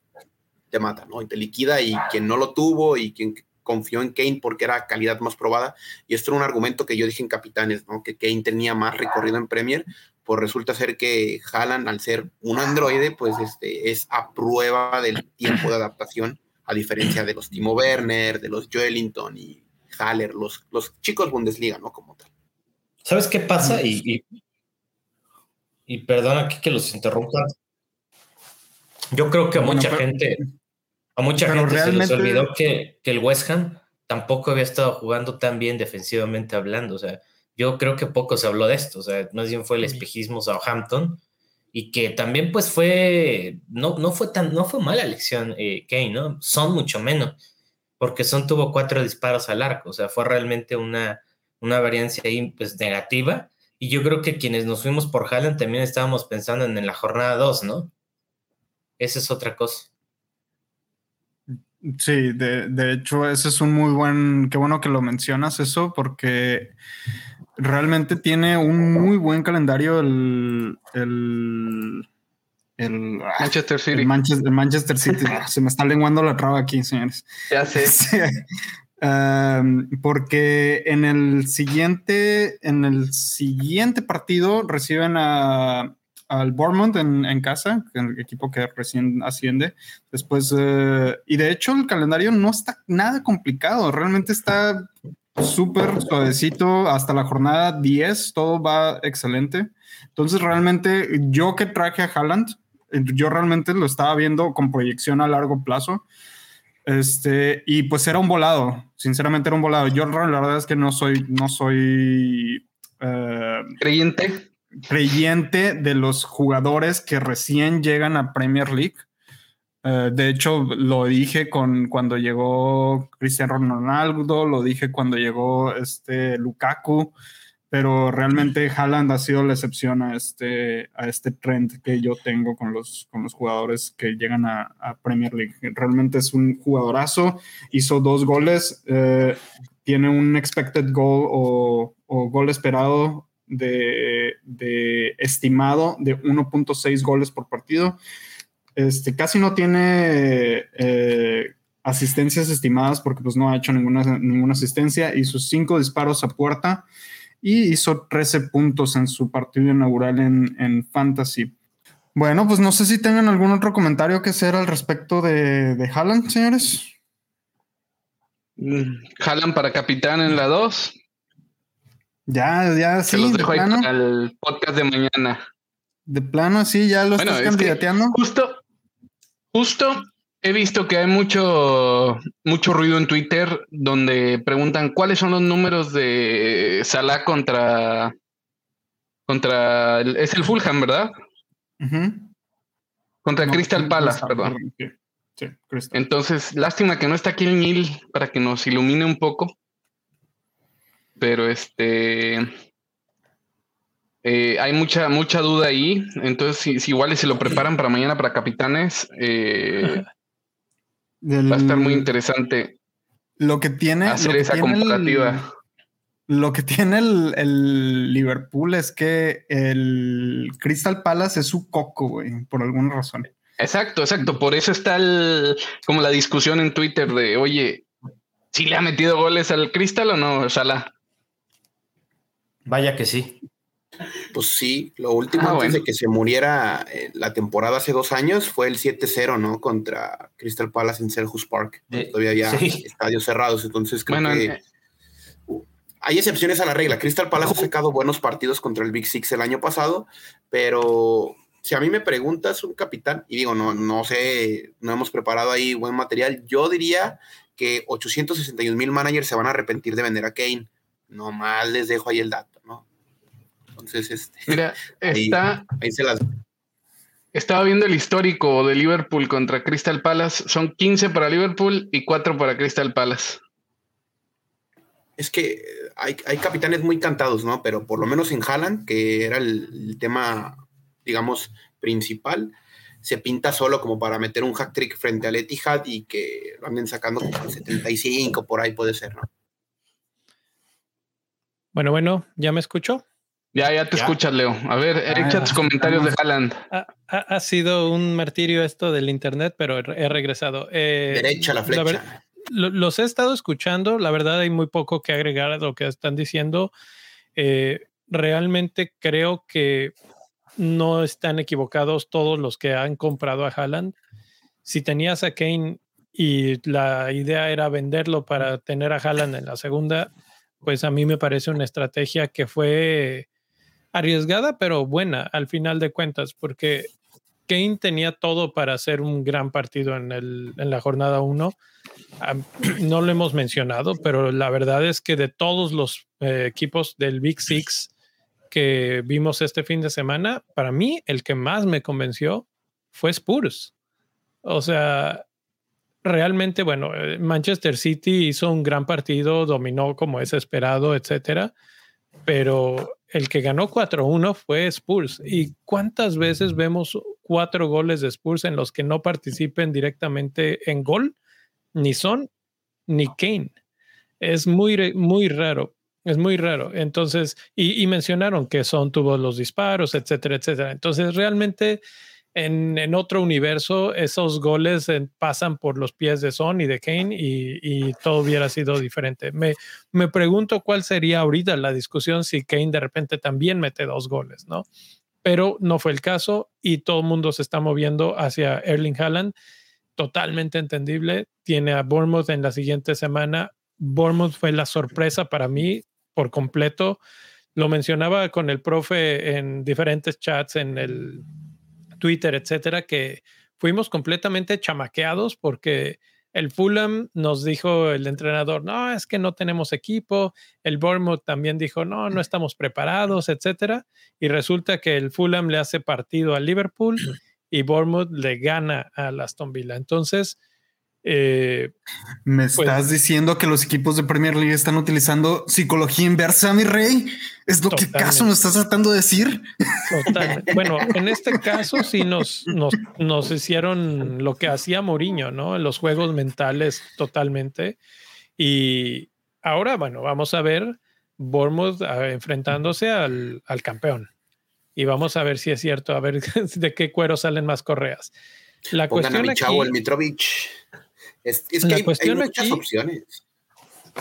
B: te mata, ¿no? Y te liquida y quien no lo tuvo y quien confió en Kane porque era calidad más probada, y esto era un argumento que yo dije en Capitanes, ¿no? Que Kane tenía más recorrido en Premier, pues resulta ser que Haaland, al ser un androide, pues este, es a prueba del tiempo de adaptación, a diferencia de los Timo Werner, de los Joelinton y Haller, los, los chicos Bundesliga, ¿no? Como tal.
E: ¿Sabes qué pasa? Y, y perdona aquí que los interrumpa. Yo creo que a mucha gente, a mucha gente se les olvidó que, que, el West Ham tampoco había estado jugando tan bien defensivamente hablando. O sea, yo creo que poco se habló de esto. O sea, más bien fue el espejismo Southampton y que también pues fue, no, no fue tan, no fue mala elección eh, Kane, ¿no? Son mucho menos, porque Son tuvo cuatro disparos al arco. O sea, fue realmente una, una variancia ahí pues negativa y yo creo que quienes nos fuimos por Haaland también estábamos pensando en, la jornada 2, ¿no? Esa es otra cosa.
A: Sí, de, hecho, ese es un muy buen, qué bueno que lo mencionas eso, porque realmente tiene un muy buen calendario el, el, el
D: ah, Manchester City.
A: El Manchester, City. Ah, se me está lenguando la traba aquí, señores.
D: Ya sé.
A: porque en el siguiente, en el siguiente partido reciben a, al Bournemouth en, casa, el equipo que recién asciende. Después, eh, y de hecho, el calendario no está nada complicado, realmente está súper suavecito hasta la jornada 10, todo va excelente. Entonces, realmente, yo que traje a Haaland, yo realmente lo estaba viendo con proyección a largo plazo. Este, y pues era un volado, sinceramente era un volado. Yo la verdad es que no soy, no soy
D: eh, creyente.
A: Creyente de los jugadores que recién llegan a Premier League. Eh, de hecho, lo dije con cuando llegó Cristiano Ronaldo, lo dije cuando llegó este Lukaku, pero realmente Haaland ha sido la excepción a este, a este trend que yo tengo con los, con los jugadores que llegan a, Premier League. Realmente es un jugadorazo, hizo dos goles, eh, tiene un expected goal o, gol esperado de, de estimado de 1.6 goles por partido este, casi no tiene eh, asistencias estimadas porque pues no ha hecho ninguna, ninguna asistencia y sus cinco disparos a puerta y hizo 13 puntos en su partido inaugural en, Fantasy. Bueno, pues no sé si tengan algún otro comentario que hacer al respecto de, de Haaland, señores.
D: Mm, Haaland para capitán en la 2.
A: Ya, ya,
D: sí. Se los dejo ahí para el podcast de mañana.
A: De plano, sí, ya lo estás candidateando.
D: Justo, Justo he visto que hay mucho, mucho ruido en Twitter donde preguntan cuáles son los números de Salah contra. contra. es el Fulham, ¿verdad? Contra Crystal Palace, perdón. Sí, Entonces, lástima que no está aquí el Nil para que nos ilumine un poco. Pero este. Eh, hay mucha, mucha duda ahí. Entonces, si, igual se lo preparan para mañana para capitanes, eh, va a estar muy interesante.
A: Lo que tiene.
D: Hacer esa comparativa.
A: lo que tiene el, Liverpool es que el Crystal Palace es su coco, güey, por alguna razón.
D: Exacto, exacto. Por eso está el, como la discusión en Twitter de, oye, si le ha metido goles al Crystal o no, Salah.
E: Vaya que sí.
B: Pues sí, lo último ah, antes de que se muriera eh, la temporada hace dos años fue el 7-0, ¿no? Contra Crystal Palace en Selhurst Park. Todavía había estadios cerrados, entonces creo que eh, hay excepciones a la regla. Crystal Palace ha sacado buenos partidos contra el Big Six el año pasado, pero si a mí me preguntas un capitán, y digo, no, no sé, no hemos preparado ahí buen material, yo diría que 861 mil managers se van a arrepentir de vender a Kane. Nomás les dejo ahí el dato. Entonces, este,
D: Mira, está, ahí, se las... Estaba viendo el histórico de Liverpool contra Crystal Palace. Son 15 para Liverpool y 4 para Crystal Palace.
B: Es que hay, capitanes muy cantados, ¿no? Pero por lo menos en Haaland, que era el, tema, digamos, principal, se pinta solo como para meter un hack trick frente al Etihad y que lo anden sacando como 75, por ahí puede ser, ¿no?
C: Bueno, bueno, ¿ya me escuchó?
D: Ya, ya te escuchas, Leo. A ver, echa tus comentarios de Haaland.
C: Ha, sido un martirio esto del internet, pero he regresado.
B: Eh, Derecha la flecha.
C: los he estado escuchando. La verdad, hay muy poco que agregar a lo que están diciendo. Eh, realmente creo que no están equivocados todos los que han comprado a Haaland. Si tenías a Kane y la idea era venderlo para tener a Haaland en la segunda, pues a mí me parece una estrategia que fue arriesgada, pero buena al final de cuentas, porque Kane tenía todo para hacer un gran partido en, el, en la jornada 1. no lo hemos mencionado, pero la verdad es que de todos los eh, equipos del Big Six que vimos este fin de semana, para mí el que más me convenció fue Spurs. O sea, realmente, bueno, eh, Manchester City hizo un gran partido, dominó como es esperado, etcétera, pero el que ganó 4-1 fue Spurs. ¿Y cuántas veces vemos cuatro goles de Spurs en los que no participen directamente en gol? Ni Son ni Kane. Es muy, muy raro. Es muy raro. Entonces, y, mencionaron que Son tuvo los disparos, etcétera, etcétera. Entonces, realmente en, otro universo, esos goles pasan por los pies de Son y de Kane y, todo hubiera sido diferente. Me, me pregunto cuál sería ahorita la discusión si Kane de repente también mete dos goles, ¿no? Pero no fue el caso y todo el mundo se está moviendo hacia Erling Haaland. Totalmente entendible. Tiene a Bournemouth en la siguiente semana. Bournemouth fue la sorpresa para mí por completo. Lo mencionaba con el profe en diferentes chats, en el Twitter, etcétera, que fuimos completamente chamaqueados porque el Fulham nos dijo el entrenador, no, es que no tenemos equipo. El Bournemouth también dijo, no, no estamos preparados, etcétera. Y resulta que el Fulham le hace partido al Liverpool y Bournemouth le gana a Aston Villa. Entonces, eh,
A: ¿Me pues estás diciendo que los equipos de Premier League están utilizando psicología inversa, mi rey? ¿Es lo que caso me estás tratando de decir?
C: Totalmente. Bueno, en este caso sí nos, nos, nos hicieron lo que hacía Mourinho, ¿no? Los juegos mentales totalmente. Y ahora, bueno, vamos a ver Bournemouth ah, enfrentándose al, al campeón. Y vamos a ver si es cierto, a ver de qué cuero salen más correas.
B: La cuestión a mi chavo, el Mitrovic. Es, que hay, muchas opciones.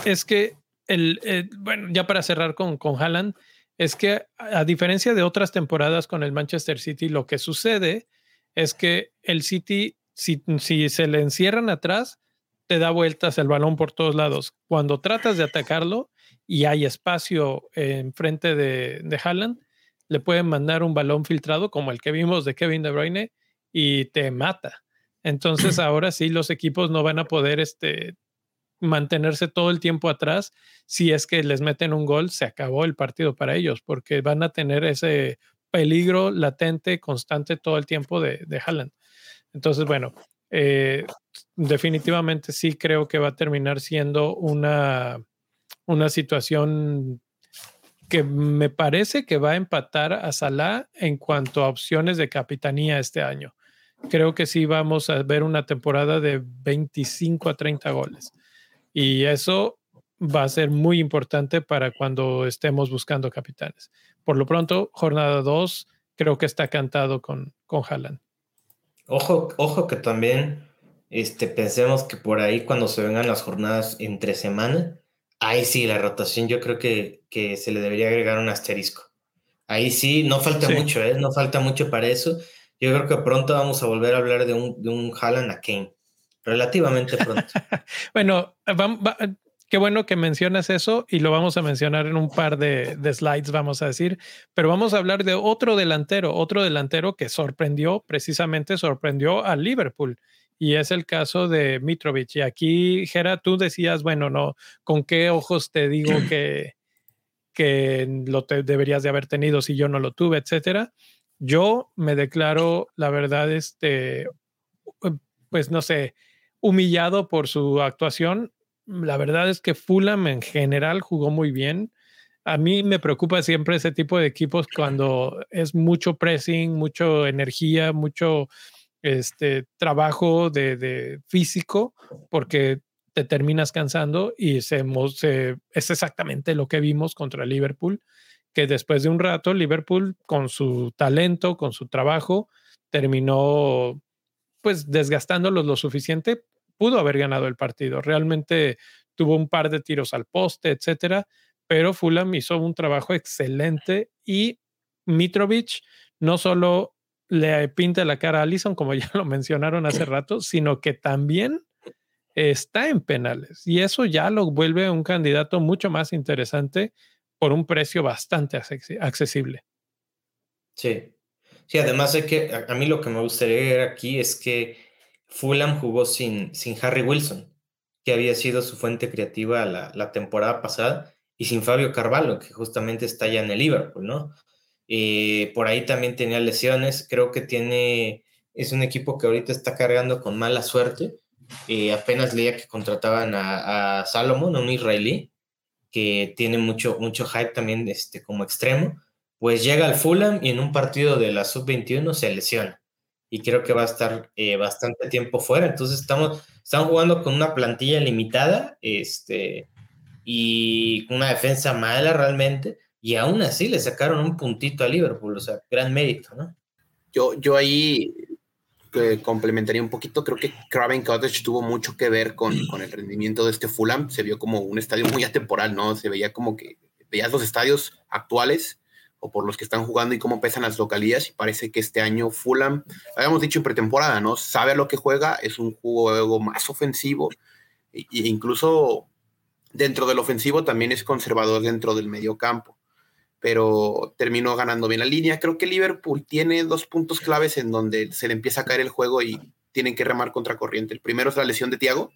C: Es que, el, eh, bueno, ya para cerrar con, con Haaland, es que a, diferencia de otras temporadas con el Manchester City, lo que sucede es que el City, si, si se le encierran atrás, te da vueltas el balón por todos lados. Cuando tratas de atacarlo y hay espacio enfrente de, de Haaland, le pueden mandar un balón filtrado como el que vimos de Kevin De Bruyne y te mata. Entonces ahora sí los equipos no van a poder este, mantenerse todo el tiempo atrás. Si es que les meten un gol, se acabó el partido para ellos, porque van a tener ese peligro latente, constante todo el tiempo de, de Haaland. Entonces, bueno, eh, definitivamente sí creo que va a terminar siendo una, una situación que me parece que va a empatar a Salah en cuanto a opciones de capitanía este año creo que sí vamos a ver una temporada de 25 a 30 goles. Y eso va a ser muy importante para cuando estemos buscando capitanes. Por lo pronto, jornada 2 creo que está cantado con, con Haaland.
E: Ojo, ojo que también este, pensemos que por ahí cuando se vengan las jornadas entre semana, ahí sí, la rotación yo creo que, que se le debería agregar un asterisco. Ahí sí, no falta mucho, ¿eh? no falta mucho para eso. Yo creo que pronto vamos a volver a hablar de un, de un Haaland a Kane. Relativamente pronto.
C: bueno, qué bueno que mencionas eso y lo vamos a mencionar en un par de, de, slides, vamos a decir, pero vamos a hablar de otro delantero, otro delantero que sorprendió, precisamente sorprendió a Liverpool. Y es el caso de Mitrovic. Y aquí, Gera, tú decías, bueno, no, ¿con qué ojos te digo que, que lo te deberías de haber tenido si yo no lo tuve, etcétera? Yo me declaro, la verdad, este, pues no sé, humillado por su actuación. La verdad es que Fulham en general jugó muy bien. A mí me preocupa siempre ese tipo de equipos cuando es mucho pressing, mucho energía, mucho este, trabajo de, físico, porque te terminas cansando y es exactamente lo que vimos contra Liverpool que después de un rato Liverpool con su talento, con su trabajo, terminó pues desgastándolos lo suficiente, pudo haber ganado el partido. Realmente tuvo un par de tiros al poste, etcétera, pero Fulham hizo un trabajo excelente y Mitrovic no solo le pinta la cara a Allison, como ya lo mencionaron hace rato, sino que también está en penales y eso ya lo vuelve un candidato mucho más interesante por un precio bastante accesible.
E: Sí. Sí, además de que a, mí lo que me gustaría ver aquí es que Fulham jugó sin, sin Harry Wilson, que había sido su fuente creativa la, la temporada pasada, y sin Fabio Carvalho, que justamente está ya en el Liverpool, ¿no? Eh, por ahí también tenía lesiones, creo que tiene, es un equipo que ahorita está cargando con mala suerte. Eh, apenas leía que contrataban a, a un israelí, que tiene mucho, mucho hype también este, como extremo, pues llega al Fulham y en un partido de la sub-21 se lesiona. Y creo que va a estar eh, bastante tiempo fuera. Entonces estamos, estamos jugando con una plantilla limitada. Este, y una defensa mala realmente, y aún así le sacaron un puntito a Liverpool, o sea, gran mérito, ¿no?
B: Yo, yo ahí complementaría un poquito, creo que Craven Cottage tuvo mucho que ver con, con, el rendimiento de este Fulham, se vio como un estadio muy atemporal, ¿no? Se veía como que veías los estadios actuales o por los que están jugando y cómo pesan las localías y parece que este año Fulham, habíamos dicho en pretemporada, ¿no? Sabe a lo que juega, es un juego más ofensivo e, e incluso dentro del ofensivo también es conservador dentro del medio campo, pero terminó ganando bien la línea. Creo que Liverpool tiene dos puntos claves en donde se le empieza a caer el juego y tienen que remar contra corriente. El primero es la lesión de Thiago,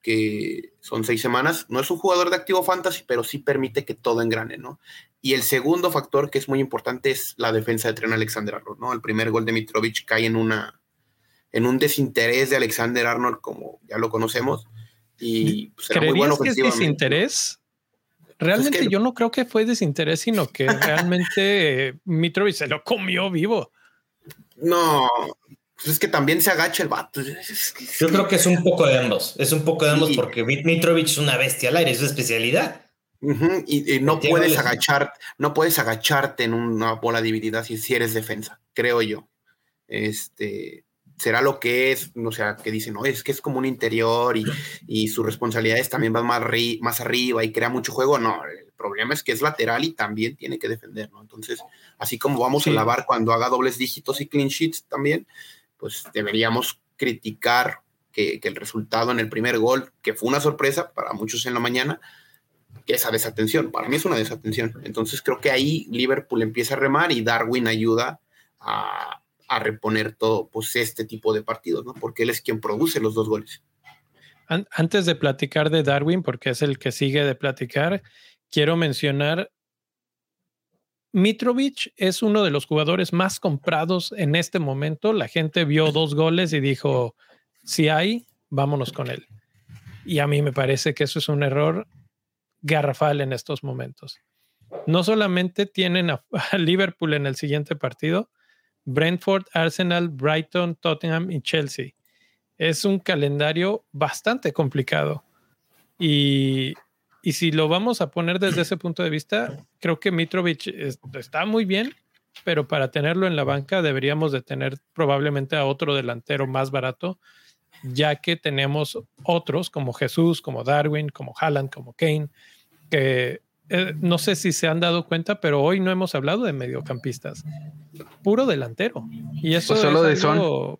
B: que son seis semanas. No es un jugador de activo fantasy, pero sí permite que todo engrane, ¿no? Y el segundo factor que es muy importante es la defensa de Tren Alexander Arnold, ¿no? El primer gol de Mitrovic cae en una en un desinterés de Alexander Arnold, como ya lo conocemos, y
C: pues, era muy bueno que es desinterés? Realmente yo no creo que fue desinterés, sino que realmente Mitrovic se lo comió vivo.
B: No, pues es que también se agacha el vato.
E: Yo creo que es un poco de ambos. Es un poco de ambos porque Mitrovic es una bestia al aire, es su especialidad.
B: y, no puedes agachar, no puedes agacharte en una bola dividida si, si eres defensa, creo yo. Este, será lo que es, no sé, que dicen, no, es que es como un interior y, y sus responsabilidades también van más, más arriba y crea mucho juego. No, el problema es que es lateral y también tiene que defender, ¿no? Entonces, así como vamos a lavar cuando haga dobles dígitos y clean sheets también, pues deberíamos criticar que, que, el resultado en el primer gol, que fue una sorpresa para muchos en la mañana, que esa desatención, para mí es una desatención. Entonces creo que ahí Liverpool empieza a remar y Darwin ayuda a, a reponer todo pues, este tipo de partidos, ¿no? Porque él es quien produce los dos goles.
C: Antes de platicar de Darwin, porque es el que sigue de platicar, quiero mencionar, Mitrovic es uno de los jugadores más comprados en este momento. La gente vio dos goles y dijo, si hay, vámonos con él. Y a mí me parece que eso es un error garrafal en estos momentos. No solamente tienen a Liverpool en el siguiente partido, Brentford, Arsenal, Brighton, Tottenham y Chelsea. Es un calendario bastante complicado. Y, si lo vamos a poner desde ese punto de vista, creo que Mitrovic está muy bien, pero para tenerlo en la banca deberíamos de tener probablemente a otro delantero más barato, ya que tenemos otros como Jesús, como Darwin, como Haaland, como Kane, que eh, no sé si se han dado cuenta, pero hoy no hemos hablado de mediocampistas. Puro delantero. Y eso pues solo de son.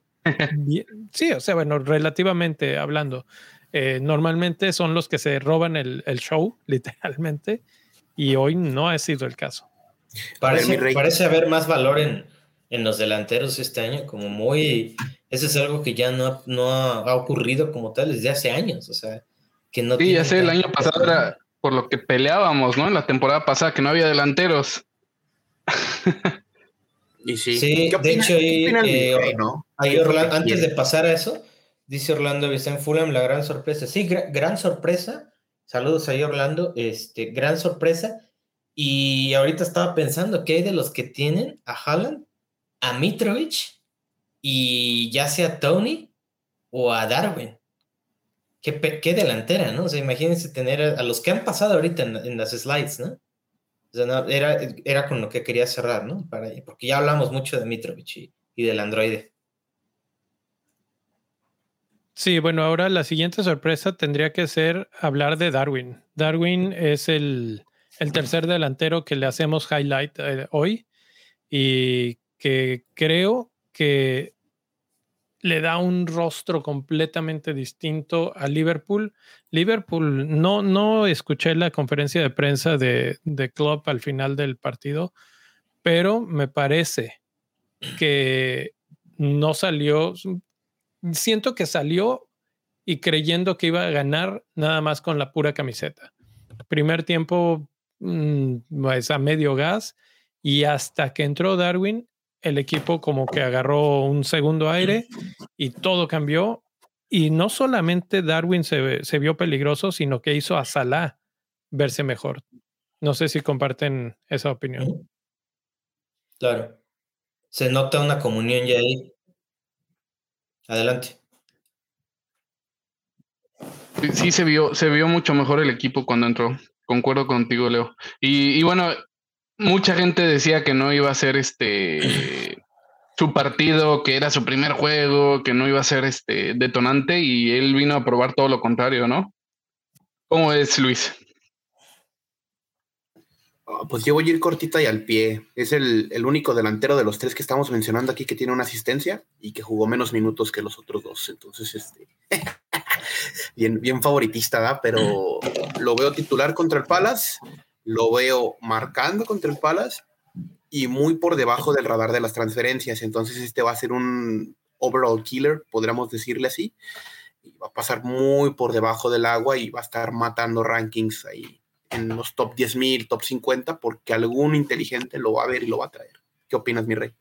C: sí, o sea, bueno, relativamente hablando. Eh, normalmente son los que se roban el, show, literalmente, y hoy no ha sido el caso.
E: Parece, haber más valor en, en, los delanteros este año, como muy. Eso es algo que ya no, no ha, ocurrido como tal desde hace años, o sea, que no.
D: Sí, ya sé, el año pasado era por lo que peleábamos, ¿no? En la temporada pasada, que no había delanteros.
E: y sí, sí de hecho, eh, antes de pasar a eso, dice Orlando Vicente Fulham, la gran sorpresa. Sí, gran sorpresa. Saludos ahí, Orlando. Este, gran sorpresa. Y ahorita estaba pensando que hay de los que tienen a Haaland, a Mitrovic y ya sea Tony o a Darwin. Qué, delantera, ¿no? O sea, imagínense tener a, los que han pasado ahorita en, las slides, ¿no? O sea, era, era con lo que quería cerrar, ¿no? Para, porque ya hablamos mucho de Mitrovic y, del androide.
C: Sí, bueno, ahora la siguiente sorpresa tendría que ser hablar de Darwin. Darwin es el, el tercer delantero que le hacemos highlight eh, hoy y que creo que le da un rostro completamente distinto a Liverpool. Liverpool, no, no escuché la conferencia de prensa de, de Klopp al final del partido, pero me parece que no salió, siento que salió y creyendo que iba a ganar nada más con la pura camiseta. Primer tiempo, mm, pues a medio gas, y hasta que entró Darwin, el equipo como que agarró un segundo aire y todo cambió. Y no solamente Darwin se, se vio peligroso, sino que hizo a Salah verse mejor. No sé si comparten esa opinión.
E: Claro. Se nota una comunión ya ahí. Adelante.
D: Sí, se vio, se vio mucho mejor el equipo cuando entró. Concuerdo contigo, Leo. Y, bueno, mucha gente decía que no iba a ser este su partido, que era su primer juego, que no iba a ser este detonante, y él vino a probar todo lo contrario, ¿no? ¿Cómo es, Luis?
B: Ah, pues yo voy a ir cortita y al pie. Es el, único delantero de los tres que estamos mencionando aquí que tiene una asistencia y que jugó menos minutos que los otros dos. Entonces, este, bien, bien favoritista, ¿verdad? Pero lo veo titular contra el Palace, lo veo marcando contra el Palace y muy por debajo del radar de las transferencias. Entonces, este va a ser un overall killer, podríamos decirle así. Va a pasar muy por debajo del agua y va a estar matando rankings ahí en los top 10.000, top 50, porque algún inteligente lo va a ver y lo va a traer. ¿Qué opinas, mi rey?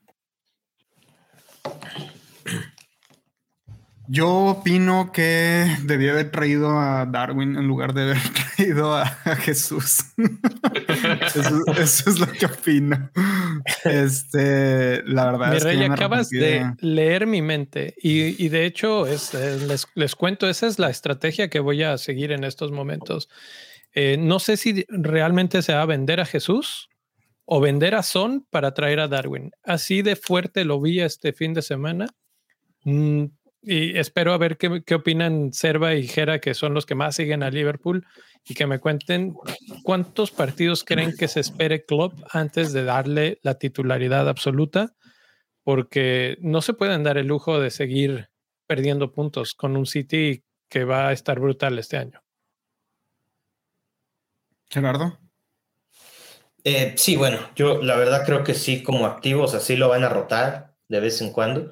A: Yo opino que debía haber traído a Darwin en lugar de haber traído a, Jesús. eso, es lo que opino. Este, la verdad
C: es que acabas de leer mi mente y, de hecho es, les, les, cuento, esa es la estrategia que voy a seguir en estos momentos. Eh, no sé si realmente se va a vender a Jesús o vender a Son para traer a Darwin. Así de fuerte lo vi este fin de semana. Y espero a ver qué, opinan Serva y Jera, que son los que más siguen a Liverpool, y que me cuenten cuántos partidos creen que se espere Klopp antes de darle la titularidad absoluta, porque no se pueden dar el lujo de seguir perdiendo puntos con un City que va a estar brutal este año.
A: Gerardo.
E: Eh, sí, bueno, yo la verdad creo que sí, como activos, así lo van a rotar de vez en cuando.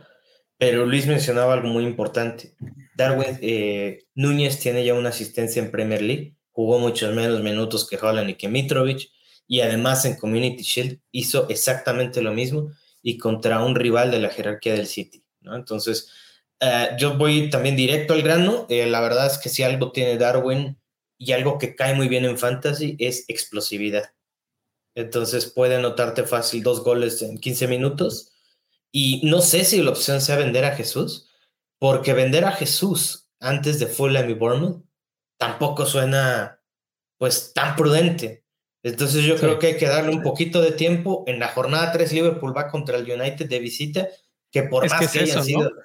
E: Pero Luis mencionaba algo muy importante. Darwin eh, Núñez tiene ya una asistencia en Premier League, jugó muchos menos minutos que Holland y que Mitrovic, y además en Community Shield hizo exactamente lo mismo y contra un rival de la jerarquía del City. ¿no? Entonces, eh, yo voy también directo al grano. la verdad es que si algo tiene Darwin y algo que cae muy bien en fantasy es explosividad. Entonces puede anotarte fácil dos goles en 15 minutos. Y no sé si la opción sea vender a Jesús, porque vender a Jesús antes de Fulham y Bournemouth tampoco suena pues tan prudente. Entonces yo creo que hay que darle un poquito de tiempo. En la jornada 3 Liverpool va contra el United de visita, que por más que, haya sido...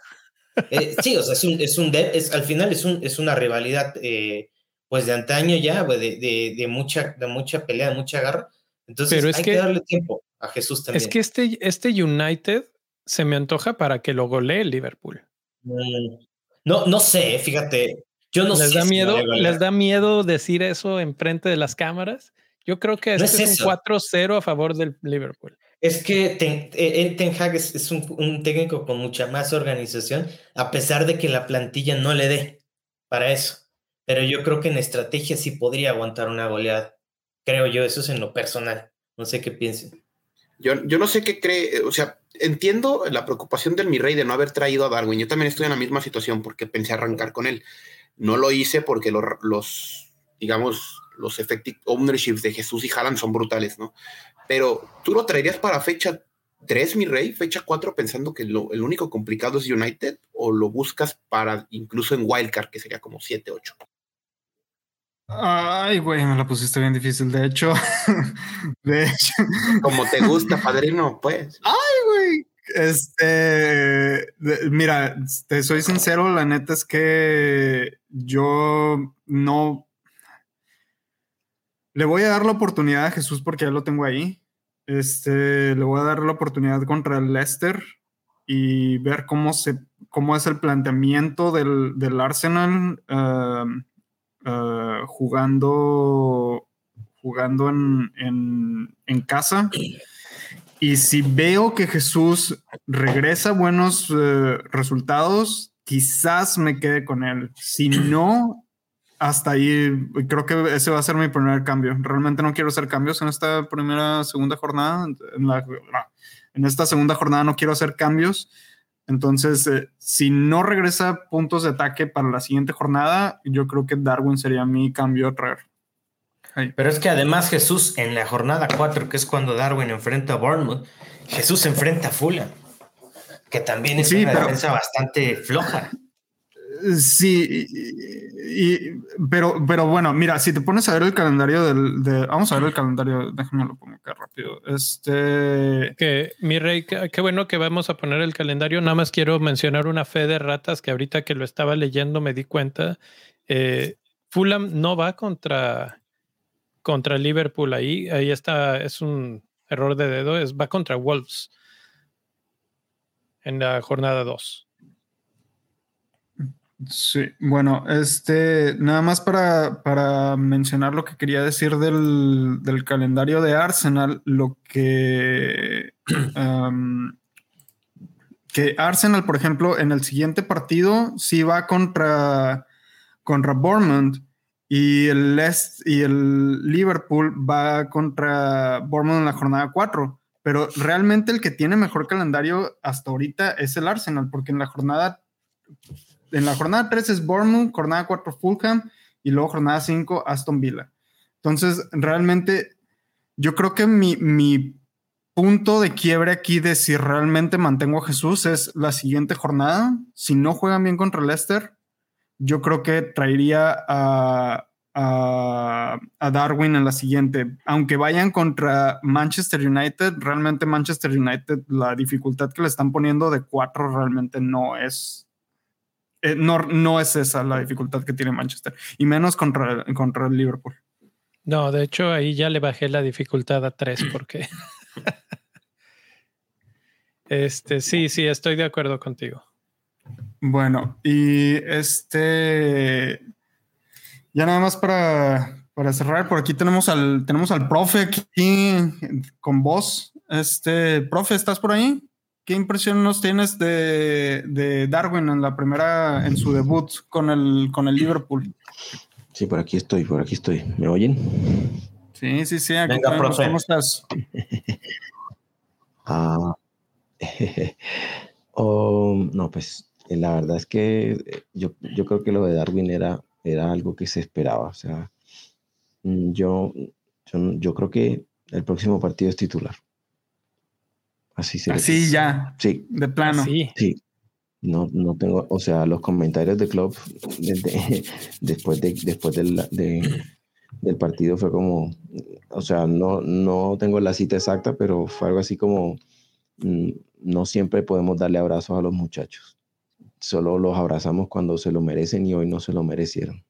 E: Eh, sí, o sea, es un, es un es, al final es, un, es una rivalidad eh, pues de antaño ya, de, de, mucha, de mucha pelea, de mucha garra. Entonces hay que, darle tiempo a Jesús también.
C: Es que este, este United se me antoja para que lo golee el Liverpool.
E: Mm, no, no sé, fíjate. Yo no
C: ¿Les
E: sé
C: Da miedo, ¿Les da miedo decir eso en frente de las cámaras? Yo creo que este es, un 4-0 a favor del Liverpool.
E: Es que Ten, eh, eh, Hag es, un, un, técnico con mucha más organización, a pesar de que la plantilla no le dé para eso pero yo creo que en estrategia sí podría aguantar una goleada. Creo yo, eso es en lo personal. No sé qué piensen.
B: Yo, yo no sé qué cree, o sea, entiendo la preocupación del mi rey de no haber traído a Darwin. Yo también estoy en la misma situación porque pensé arrancar con él. No lo hice porque los, los digamos, los effective ownerships de Jesús y Haaland son brutales, ¿no? Pero tú lo traerías para fecha 3, mi rey, fecha 4, pensando que lo, el único complicado es United, o lo buscas para incluso en Wildcard, que sería como 7, 8.
A: Ay, güey, me la pusiste bien difícil. De hecho, de hecho.
B: Como te gusta, padrino, pues.
A: Ay, güey. Este, mira, te soy sincero, la neta es que yo no le voy a dar la oportunidad a Jesús porque ya lo tengo ahí. Este, le voy a dar la oportunidad contra el Leicester y ver cómo se, cómo es el planteamiento del, del Arsenal. Uh, eh, jugando, jugando en, casa. Y si veo que Jesús regresa buenos eh, resultados, quizás me quede con él. Si no, hasta ahí creo que ese va a ser mi primer cambio. Realmente no quiero hacer cambios en esta primera, segunda jornada. En, en esta segunda jornada no quiero hacer cambios. Entonces, eh, si no regresa puntos de ataque para la siguiente jornada, yo creo que Darwin sería mi cambio a traer.
E: Pero es que además Jesús en la jornada 4, que es cuando Darwin enfrenta a Bournemouth, Jesús enfrenta a Fulham, que también es una defensa bastante floja.
A: Sí, pero, pero bueno, mira, si te pones a ver el calendario del, de, vamos a ver el calendario, déjame lo pongo acá rápido. Este.
C: Que mi rey, qué bueno que vamos a poner el calendario. Nada más quiero mencionar una fe de ratas que ahorita que lo estaba leyendo me di cuenta. Eh, Fulham no va contra, contra Liverpool ahí. Ahí está, es un error de dedo, es, va contra Wolves en la jornada 2.
A: Sí, bueno, este, nada más para, para mencionar lo que quería decir del, calendario de Arsenal, lo que, que Arsenal, por ejemplo, en el siguiente partido sí va contra, contra Bournemouth y el, y el Liverpool va contra Bournemouth en la jornada 4 pero realmente el que tiene mejor calendario hasta ahorita es el Arsenal, porque en la jornada en la jornada 3 es Bournemouth, jornada 4 Fulham y luego jornada 5 Aston Villa. Entonces, realmente yo creo que mi, punto de quiebre aquí de si realmente mantengo a Jesús es la siguiente jornada. Si no juegan bien contra Leicester, yo creo que traería a, a, Darwin en la siguiente. Aunque vayan contra Manchester United, realmente Manchester United, la dificultad que le están poniendo de 4 realmente no es eh, no, no es esa la dificultad que tiene Manchester, y menos contra, contra el Liverpool.
C: No, de hecho ahí ya le bajé la dificultad a 3 porque... este, sí, sí, estoy de acuerdo contigo.
A: Bueno, y este... Ya nada más para, para cerrar, por aquí tenemos al, tenemos al profe aquí con voz. Este, profe, ¿estás por ahí? ¿Qué impresión nos tienes de, Darwin en la primera, en su debut con el, con el Liverpool?
F: Sí, por aquí estoy, por aquí estoy. ¿Me oyen?
A: Sí, sí, sí.
E: Aquí Venga, profe.
A: ¿Cómo estás?
F: ah, oh, no, pues la verdad es que eh, yo, yo creo que lo de Darwin era, era algo que se esperaba. O sea, mm, yo, yo, yo creo que el próximo partido es titular.
A: Así ya. Sí. De plano.
F: Sí. sí. No, no tengo, o sea, los comentarios de club después, de, después del, del partido fue como, o sea, no, no tengo la cita exacta, pero fue algo así como, mm, no siempre podemos darle abrazos a los muchachos. Solo los abrazamos cuando se lo merecen y hoy no se lo merecieron.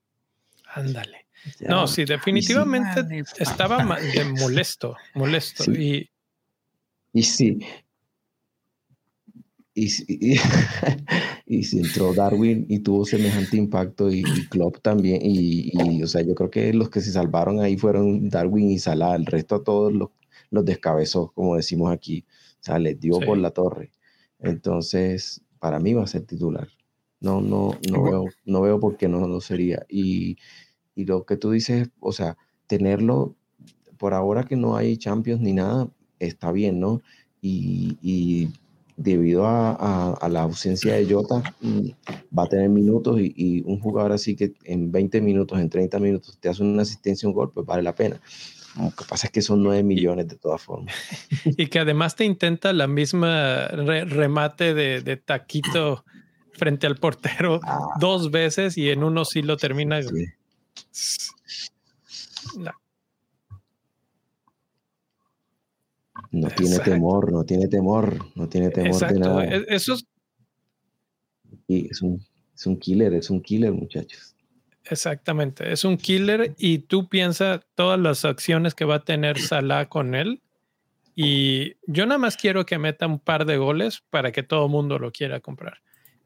C: Ándale. no, sí, definitivamente estaba molesto, molesto. Y
F: y sí. Y, y, si entró Darwin y tuvo semejante impacto y, Klopp también. Y, o sea, yo creo que los que se salvaron ahí fueron Darwin y Salah. El resto a todos los, los descabezó, como decimos aquí. O sea, les dio por la torre. Entonces, para mí va a ser titular. No, no, no, veo, no veo por qué no lo sería. Y, y lo que tú dices, o sea, tenerlo, por ahora que no hay Champions ni nada, está bien, ¿no? Y, debido a, la ausencia de Jota, mm, va a tener minutos y, un jugador así que en 20 minutos, en 30 minutos te hace una asistencia, un gol, pues vale la pena. Lo que pasa es que son 9 millones de todas formas.
C: Y que además te intenta la misma remate de, taquito frente al portero ah. dos veces y en uno sí lo termina.
F: No tiene temor, no tiene temor, no tiene temor de nada. E,
C: eso es...
F: Y es un, es un killer, es un killer, muchachos.
C: Exactamente, es un killer y tú piensas todas las acciones que va a tener Salah con él. Y yo nada más quiero que meta un par de goles para que todo el mundo lo quiera comprar.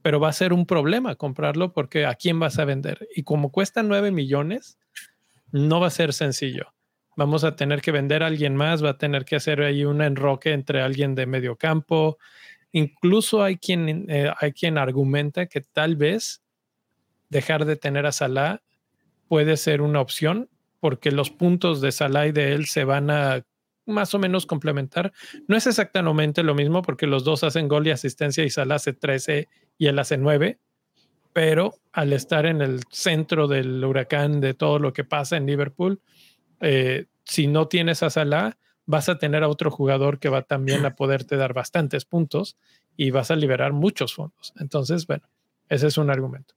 C: Pero va a ser un problema comprarlo porque ¿a quién vas a vender? Y como cuesta 9 millones, no va a ser sencillo vamos a tener que vender a alguien más, va a tener que hacer ahí un enroque entre alguien de medio campo. Incluso hay quien, eh, hay quien argumenta que tal vez dejar de tener a Salah puede ser una opción porque los puntos de Salah y de él se van a más o menos complementar. No es exactamente lo mismo porque los dos hacen gol y asistencia y Salah hace 13 y él hace 9, pero al estar en el centro del huracán de todo lo que pasa en Liverpool, eh, si no tienes a Salah, vas a tener a otro jugador que va también a poderte dar bastantes puntos y vas a liberar muchos fondos. Entonces, bueno, ese es un argumento.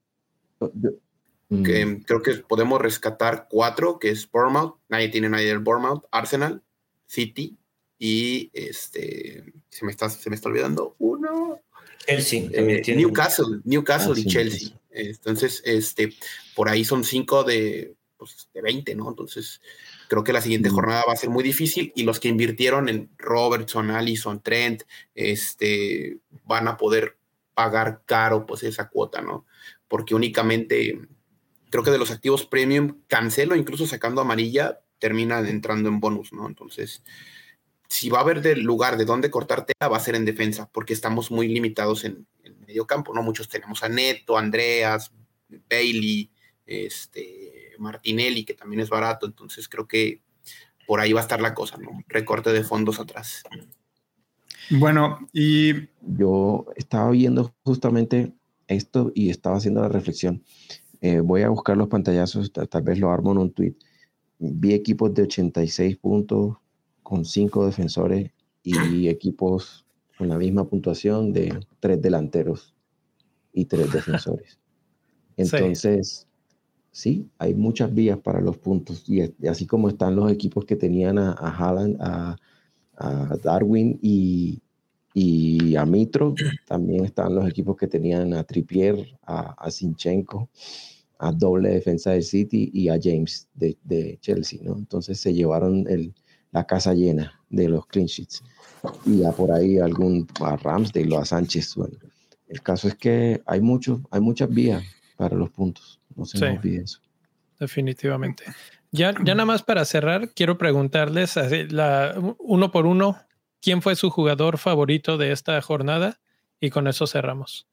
B: que mm. creo que podemos rescatar cuatro, que es Bournemouth, nadie tiene nadie del Bournemouth, Arsenal, City y este, se me está, se me está olvidando uno.
E: Chelsea.
B: Eh, Newcastle, Newcastle ah, y Chelsea. Entonces, este, por ahí son cinco de, pues, de 20, ¿no? Entonces, creo que la siguiente jornada va a ser muy difícil y los que invirtieron en Robertson, Allison, Trent, este, van a poder pagar caro pues esa cuota, ¿no? Porque únicamente creo que de los activos premium, Cancelo, incluso sacando amarilla, termina entrando en bonus, ¿no? Entonces, si va a haber del lugar de dónde cortarte, va a ser en defensa, porque estamos muy limitados en, medio campo, ¿no? Muchos tenemos a Neto, Andreas, Bailey, este, Martinelli, que también es barato, entonces creo que por ahí va a estar la cosa, ¿no? Recorte de fondos atrás.
A: Bueno, y
F: yo estaba viendo justamente esto y estaba haciendo la reflexión. Eh, voy a buscar los pantallazos, tal vez lo armo en un tweet. Vi equipos de 86 puntos con 5 defensores y equipos con la misma puntuación de 3 delanteros y 3 defensores. Entonces, sí. hay muchas vías para los puntos. Y, así como están los equipos que tenían a, a Haaland, a, a Darwin y, y a Mitro. También están los equipos que tenían a Trippier, a, a Sinchenko, a doble defensa del City y a James de, Chelsea, ¿no? Entonces se llevaron el, la casa llena de los clean sheets. Y ya por ahí algún a Ramsdale o a Sánchez. Bueno, el caso es que hay, mucho, hay muchas vías para los puntos. No se nos olvide eso.
C: Definitivamente. Ya, ya nada más para cerrar, quiero preguntarles la, uno por uno quién fue su jugador favorito de esta jornada y con eso cerramos.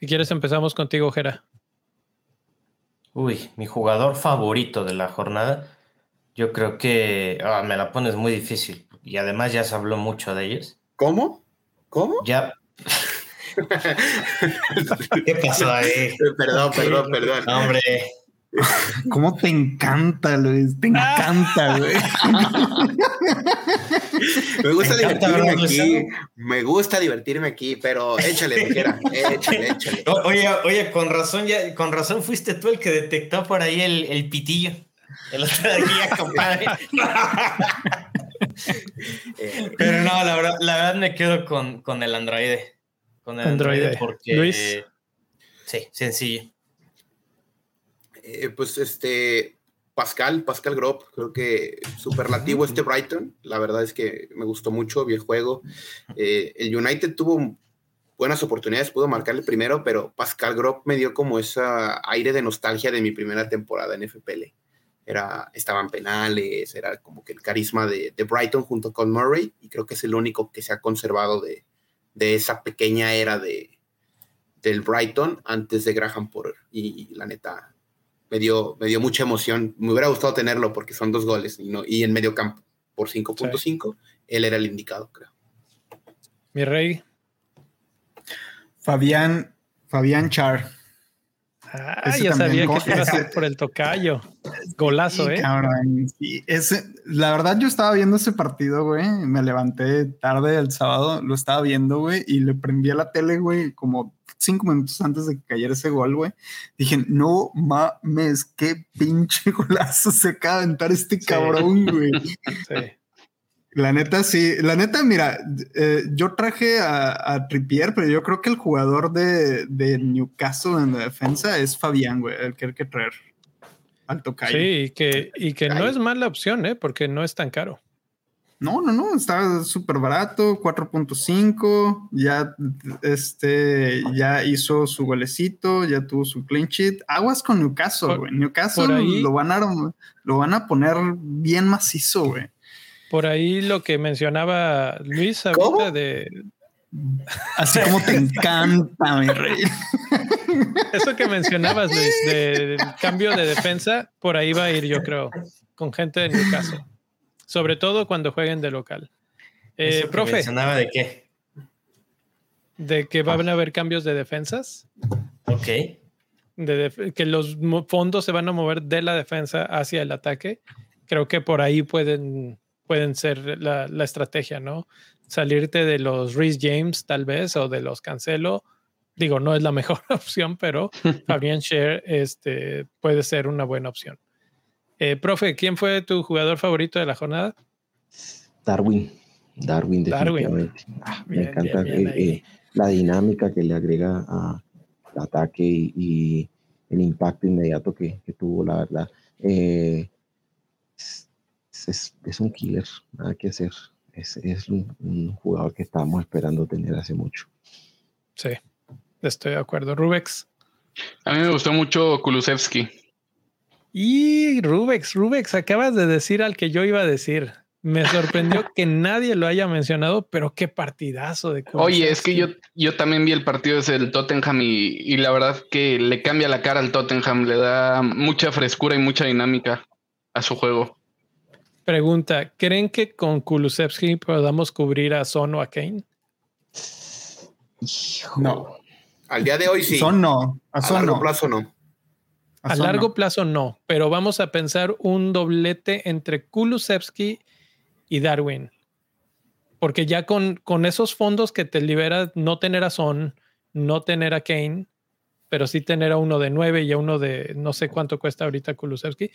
C: Si quieres empezamos contigo, Jera.
E: Uy, mi jugador favorito de la jornada, yo creo que ah, me la pones muy difícil y además ya se habló mucho de ellos.
B: ¿Cómo? ¿Cómo?
E: Ya. ¿Qué pasó ahí?
B: Perdón, perdón, perdón.
E: Hombre,
A: ¿Cómo te encanta, Luis? Te encanta, güey.
B: Me gusta divertirme aquí. Me gusta divertirme aquí, pero échale, dijera. Échale, échale.
E: Oye, oye, con razón, ya, con razón fuiste tú el que detectó por ahí el, el pitillo. El otro día, compadre. Pero no, la verdad, la verdad me quedo con, con el androide. Con el androide, porque. Luis. Sí, sencillo.
B: Eh, pues este, Pascal, Pascal Grob, creo que superlativo este Brighton. La verdad es que me gustó mucho, vi el juego. Eh, el United tuvo buenas oportunidades, pudo marcarle primero, pero Pascal Grob me dio como ese aire de nostalgia de mi primera temporada en FPL. Era, estaban penales, era como que el carisma de, Brighton junto con Murray, y creo que es el único que se ha conservado de, esa pequeña era de, del Brighton antes de Graham Potter. y la neta, me dio, me dio mucha emoción. Me hubiera gustado tenerlo porque son dos goles y, no, y en medio campo por 5.5, él era el indicado, creo.
C: Mi rey.
A: Fabián, Fabián Char.
C: Ah, ya sabía que iba a ser por el tocayo. Golazo, ¿eh?
A: ese, la verdad, yo estaba viendo ese partido, güey. Me levanté tarde el sábado, lo estaba viendo, güey, y le prendí a la tele, güey, como cinco minutos antes de que cayera ese gol, güey. Dije, no mames, qué pinche golazo se acaba de aventar este cabrón, güey. Sí. La neta, sí. La neta, mira, eh, yo traje a, Trippier, pero yo creo que el jugador de, Newcastle en la defensa es Fabián, güey, el que hay que traer. Alto
C: Sí, y que, y que no es mala opción, ¿eh? Porque no es tan caro.
A: No, no, no, está súper barato, 4.5, ya, este, ya hizo su golecito, ya tuvo su clean sheet. Aguas con Newcastle, güey. Newcastle lo, van a, lo van a poner bien macizo, güey.
C: Por ahí lo que mencionaba Luis ahorita de.
A: Así como te encanta, mi rey.
C: Eso que mencionabas, Luis, del cambio de defensa, por ahí va a ir, yo creo, con gente de Newcastle. Sobre todo cuando jueguen de local.
E: Eh, profe. ¿Mencionaba de qué?
C: De que van a haber cambios de defensas.
E: Ok.
C: De que los fondos se van a mover de la defensa hacia el ataque. Creo que por ahí pueden pueden ser la, estrategia, ¿no? Salirte de los Reese James tal vez o de los Cancelo digo, no es la mejor opción, pero Fabián Scher este, puede ser una buena opción. Eh, profe, ¿quién fue tu jugador favorito de la jornada?
F: Darwin. Darwin, definitivamente. Ah, me encanta eh, eh, la dinámica que le agrega al ataque y, el impacto inmediato que, tuvo, la verdad. es, un killer, nada que hacer. Es, un, jugador que estábamos esperando tener hace mucho.
C: Sí, estoy de acuerdo. Rubex.
D: A mí me gustó mucho Kulusevski.
C: Y Rubex, Rubex, acabas de decir al que yo iba a decir. Me sorprendió que nadie lo haya mencionado, pero qué partidazo de
D: Oye, es que yo, yo también vi el partido desde el Tottenham y, y, la verdad que le cambia la cara al Tottenham, le da mucha frescura y mucha dinámica a su juego.
C: Pregunta, ¿creen que con Kulusevski podamos cubrir a Son o a Kane?
B: No. Al día de hoy sí.
A: Son no.
B: A, largo plazo no.
C: A, largo plazo no, pero vamos a pensar un doblete entre Kulusevski y Darwin. Porque ya con, con esos fondos que te libera no tener a Son, no tener a Kane, pero sí tener a uno de 9 y a uno de no sé cuánto cuesta ahorita Kulusevski.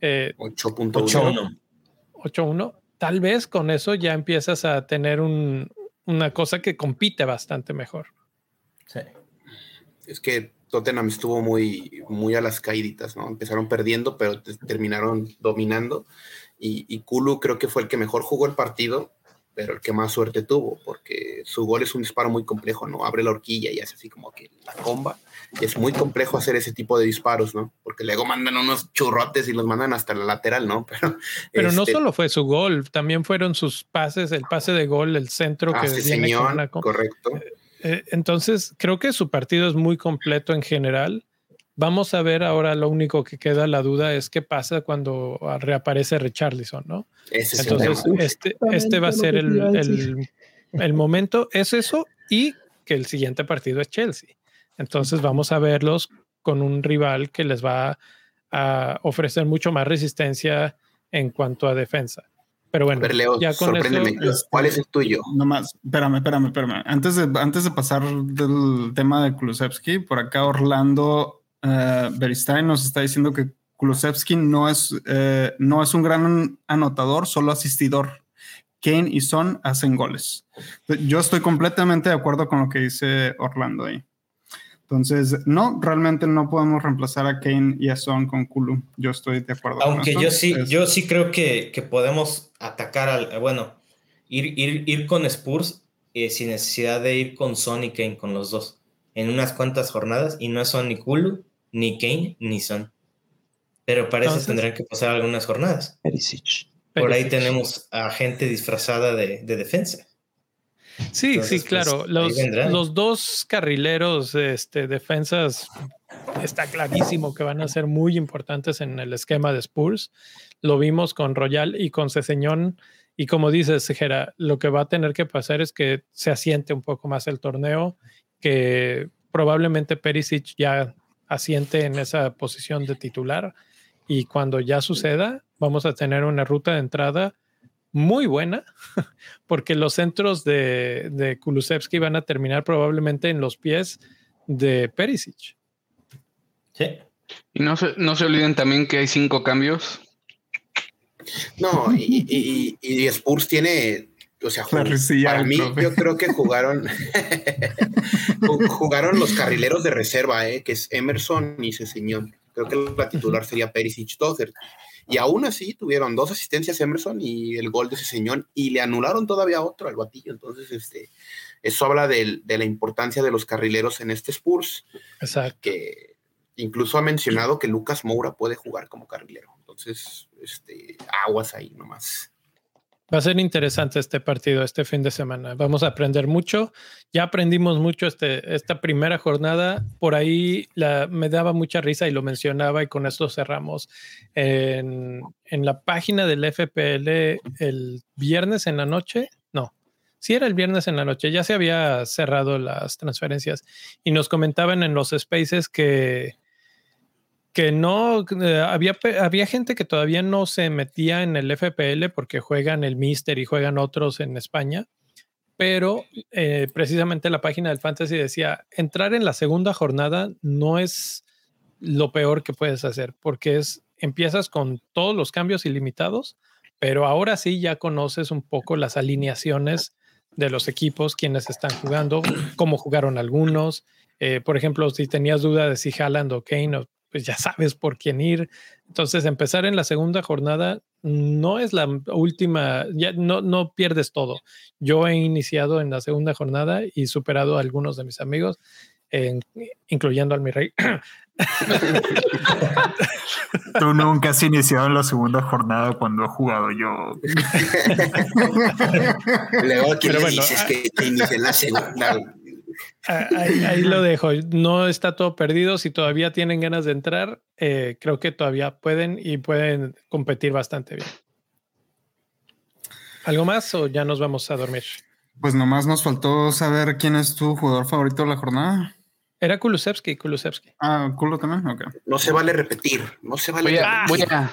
B: Eh, 8.1.
C: 8.1. Tal vez con eso ya empiezas a tener un, una cosa que compite bastante mejor.
B: Sí. Es que Tottenham estuvo muy, muy a las caíditas, ¿no? Empezaron perdiendo, pero terminaron dominando. Y, y, Kulu creo que fue el que mejor jugó el partido, pero el que más suerte tuvo, porque su gol es un disparo muy complejo, ¿no? Abre la horquilla y hace así como que la comba. Y es muy complejo hacer ese tipo de disparos, ¿no? Porque luego mandan unos churrotes y los mandan hasta la lateral, ¿no?
C: Pero, pero no este solo fue su gol, también fueron sus pases, el pase de gol, el centro
B: ah,
C: que
B: sí, señor, correcto.
C: Eh, eh, entonces, creo que su partido es muy completo en general. Vamos a ver ahora, lo único que queda la duda es qué pasa cuando reaparece Richarlison, ¿no? Entonces, este, este va a ser el, el, momento, es eso, y que el siguiente partido es Chelsea. Entonces vamos a verlos con un rival que les va a ofrecer mucho más resistencia en cuanto a defensa. Pero bueno,
B: ya con eso, ¿cuál es el tuyo?
A: Nomás, espérame, espérame, espérame. Antes de, antes de pasar del tema de Kulusevski, por acá Orlando uh, Beristain nos está diciendo que Kulusevski no es, eh, no es un gran anotador, solo asistidor. Kane y Son hacen goles. Yo estoy completamente de acuerdo con lo que dice Orlando ahí. Entonces, no, realmente no podemos reemplazar a Kane y a Son con Kulu. Yo estoy de acuerdo.
E: Aunque yo sí, yo sí creo que, podemos atacar al, bueno, ir, ir, ir con Spurs eh, sin necesidad de ir con Son y Kane, con los dos, en unas cuantas jornadas, y no son ni Kulu, ni Kane, ni Son. Pero parece que tendrán que pasar algunas jornadas. Por ahí tenemos a gente disfrazada de defensa.
C: Sí, sí, pues, claro. los, dos carrileros este, defensas está clarísimo que van a ser muy importantes en el esquema de Spurs. Lo vimos con Royal y con Ceseñón. Y como dices, Gera, lo que va a tener que pasar es que se asiente un poco más el torneo, que probablemente Perisic ya asiente en esa posición de titular. Y cuando ya suceda, vamos a tener una ruta de entrada muy buena, porque los centros de, de Kulusevski van a terminar probablemente en los pies de Perisic.
D: Sí. Y no se, no se olviden también que hay cinco cambios.
B: No, y, y, Spurs tiene, o sea, para mí yo creo que jugaron jugaron los carrileros de reserva, eh, que es Emerson y Ceseñón. Creo que la titular sería Perisic Tozer. Y aún así tuvieron dos asistencias Emerson y el gol de ese señor y le anularon todavía otro al batillo. Entonces, este, eso habla de, la importancia de los carrileros en este Spurs.
C: Exacto.
B: Que incluso ha mencionado que Lucas Moura puede jugar como carrilero. Entonces, este, aguas ahí nomás.
C: Va a ser interesante este partido este fin de semana. Vamos a aprender mucho. Ya aprendimos mucho este, esta primera jornada. Por ahí la, me daba mucha risa y lo mencionaba y con esto cerramos. En, en la página del FPL el viernes en la noche, no, sí era el viernes en la noche, ya se había cerrado las transferencias y nos comentaban en los spaces que que no eh, había, había gente que todavía no se metía en el FPL porque juegan el Mister y juegan otros en España, pero eh, precisamente la página del Fantasy decía, entrar en la segunda jornada no es lo peor que puedes hacer, porque es, empiezas con todos los cambios ilimitados, pero ahora sí ya conoces un poco las alineaciones de los equipos, quienes están jugando, cómo jugaron algunos. Eh, por ejemplo, si tenías duda de si Haaland o Kane, pues ya sabes por quién ir. Entonces, empezar en la segunda jornada no es la última, ya no, no pierdes todo. Yo he iniciado en la segunda jornada y superado a algunos de mis amigos, incluyendo al mi rey.
A: Tú nunca has iniciado en la segunda jornada cuando he jugado yo.
B: Luego, ¿quién dices ah, que inicie en la segunda?
C: Ah, ahí, lo dejo. No está todo perdido. Si todavía tienen ganas de entrar, eh, creo que todavía pueden y pueden competir bastante bien. ¿Algo más o ya nos vamos a dormir?
A: Pues nomás nos faltó saber quién es tu jugador favorito de la jornada.
C: Era Kulusevski, Kulusevski.
A: Ah, Kulo también, ok.
B: No se vale repetir, no se vale
D: voy a, Voy a,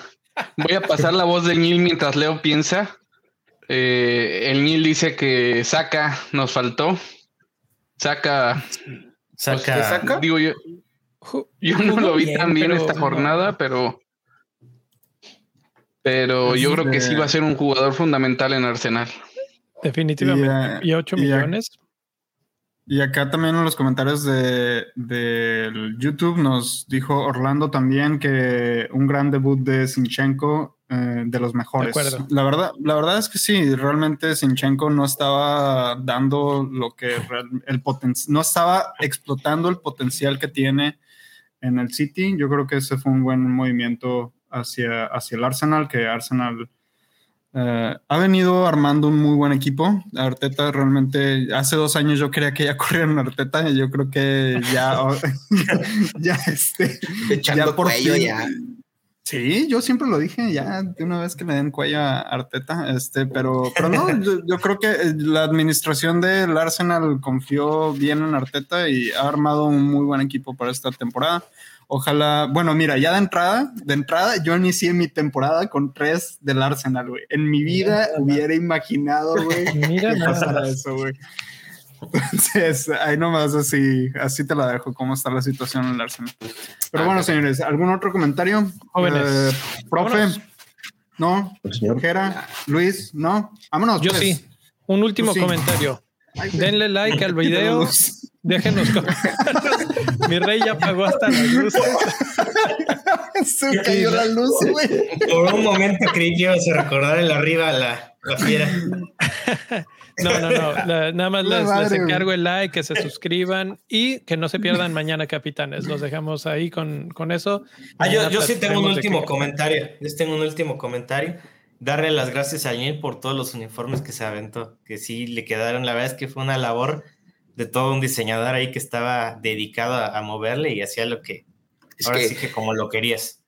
D: voy a pasar la voz del Nil mientras Leo piensa. Eh, el Nil dice que saca, nos faltó. Saca.
E: Saca.
D: Pues, digo yo. Yo no lo vi tan bien esta jornada, pero. Pero yo creo que sí va a ser un jugador fundamental en Arsenal.
C: Definitivamente. Y, 8 millones.
A: Y acá también en los comentarios de, YouTube nos dijo Orlando también que un gran debut de Sinchenko eh, de los mejores. la verdad, la verdad es que sí, realmente Sinchenko no estaba dando lo que el no estaba explotando el potencial que tiene en el City. Yo creo que ese fue un buen movimiento hacia, hacia el Arsenal, que Arsenal eh, ha venido armando un muy buen equipo. Arteta realmente, hace dos años yo creía que ya corrieron Arteta y yo creo que ya, ya, este,
B: ya por fin, ya.
A: Sí, yo siempre lo dije, ya de una vez que le den cuello a Arteta, este, pero, pero no, yo, creo que la administración del Arsenal confió bien en Arteta y ha armado un muy buen equipo para esta temporada. Ojalá, bueno, mira, ya de entrada, de entrada, yo inicié mi temporada con tres del Arsenal, güey. En mi vida hubiera imaginado, güey, que pasara eso, güey. Entonces, ahí nomás así, así te la dejo, cómo está la situación en el Arsenal. Pero bueno, señores, ¿algún otro comentario?
C: Jóvenes. Eh,
A: profe, ¿no? Señor. Jera, Luis, ¿no? Vámonos.
C: Yo pues. sí. Un último comentario. Denle like al video. Déjenos Mi rey ya apagó hasta.
A: Se cayó la luz, güey.
E: Por un momento creí que ibas a recordar el arriba la fiera.
C: No, no, no. nada más les, encargo el like, que se suscriban y que no se pierdan mañana, capitanes. Los dejamos ahí con, con eso.
E: Ah, yo, yo sí tengo un último comentario. Yo tengo un último comentario. Darle las gracias a Neil por todos los uniformes que se aventó, que sí le quedaron. La verdad es que fue una labor de todo un diseñador ahí que estaba dedicado a, moverle y hacía lo que. ahora sí que como lo querías.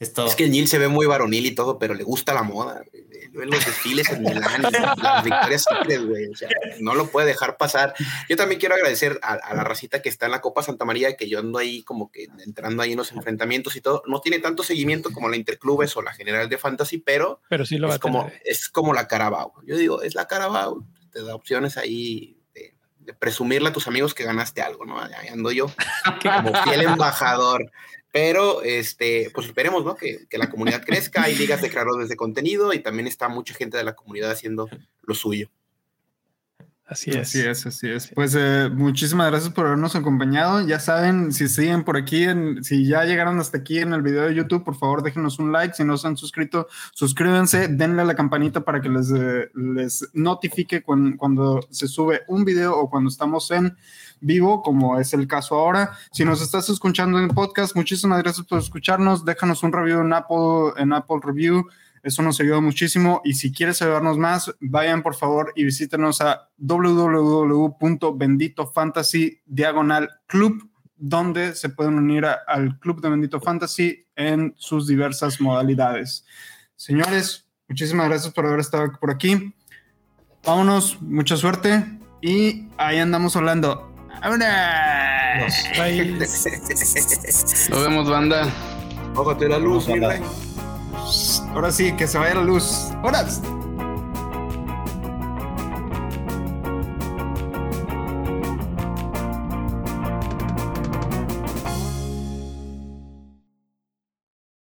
B: Es, que el Neil se ve muy varonil y todo, pero le gusta la moda. Ve los desfiles en Milán, las victorias güey. O sea, no lo puede dejar pasar. Yo también quiero agradecer a, la racita que está en la Copa Santa María, que yo ando ahí como que entrando ahí en los enfrentamientos y todo. No tiene tanto seguimiento como la Interclubes o la General de Fantasy, pero,
C: pero sí lo
B: es, como, es como la Carabao. Yo digo, es la Carabao. Te da opciones ahí de, presumirle a tus amigos que ganaste algo, ¿no? Ahí ando yo como fiel embajador. Pero, este, pues esperemos, ¿no? Que, que la comunidad crezca, hay ligas de creadores de contenido y también está mucha gente de la comunidad haciendo lo suyo.
C: Así es.
A: Así es, así es. Pues eh, muchísimas gracias por habernos acompañado. Ya saben, si siguen por aquí, si ya llegaron hasta aquí en el video de YouTube, por favor déjenos un like. Si no se han suscrito, suscríbanse, denle a la campanita para que les, eh, les notifique cuando se sube un video o cuando estamos en vivo, como es el caso ahora. Si nos estás escuchando en podcast, muchísimas gracias por escucharnos. Déjanos un review en Apple, en Apple Review. Eso nos ayuda muchísimo. Y si quieres ayudarnos más, vayan por favor y visítenos a www.benditofantasy diagonal club, donde se pueden unir al club de Bendito Fantasy en sus diversas modalidades. Señores, muchísimas gracias por haber estado por aquí. Vámonos, mucha suerte y ahí andamos hablando. ¡Vámonos!
D: Nos vemos, banda.
B: Bájate la luz,
A: Ahora sí, que se vaya la luz. ¡Horas!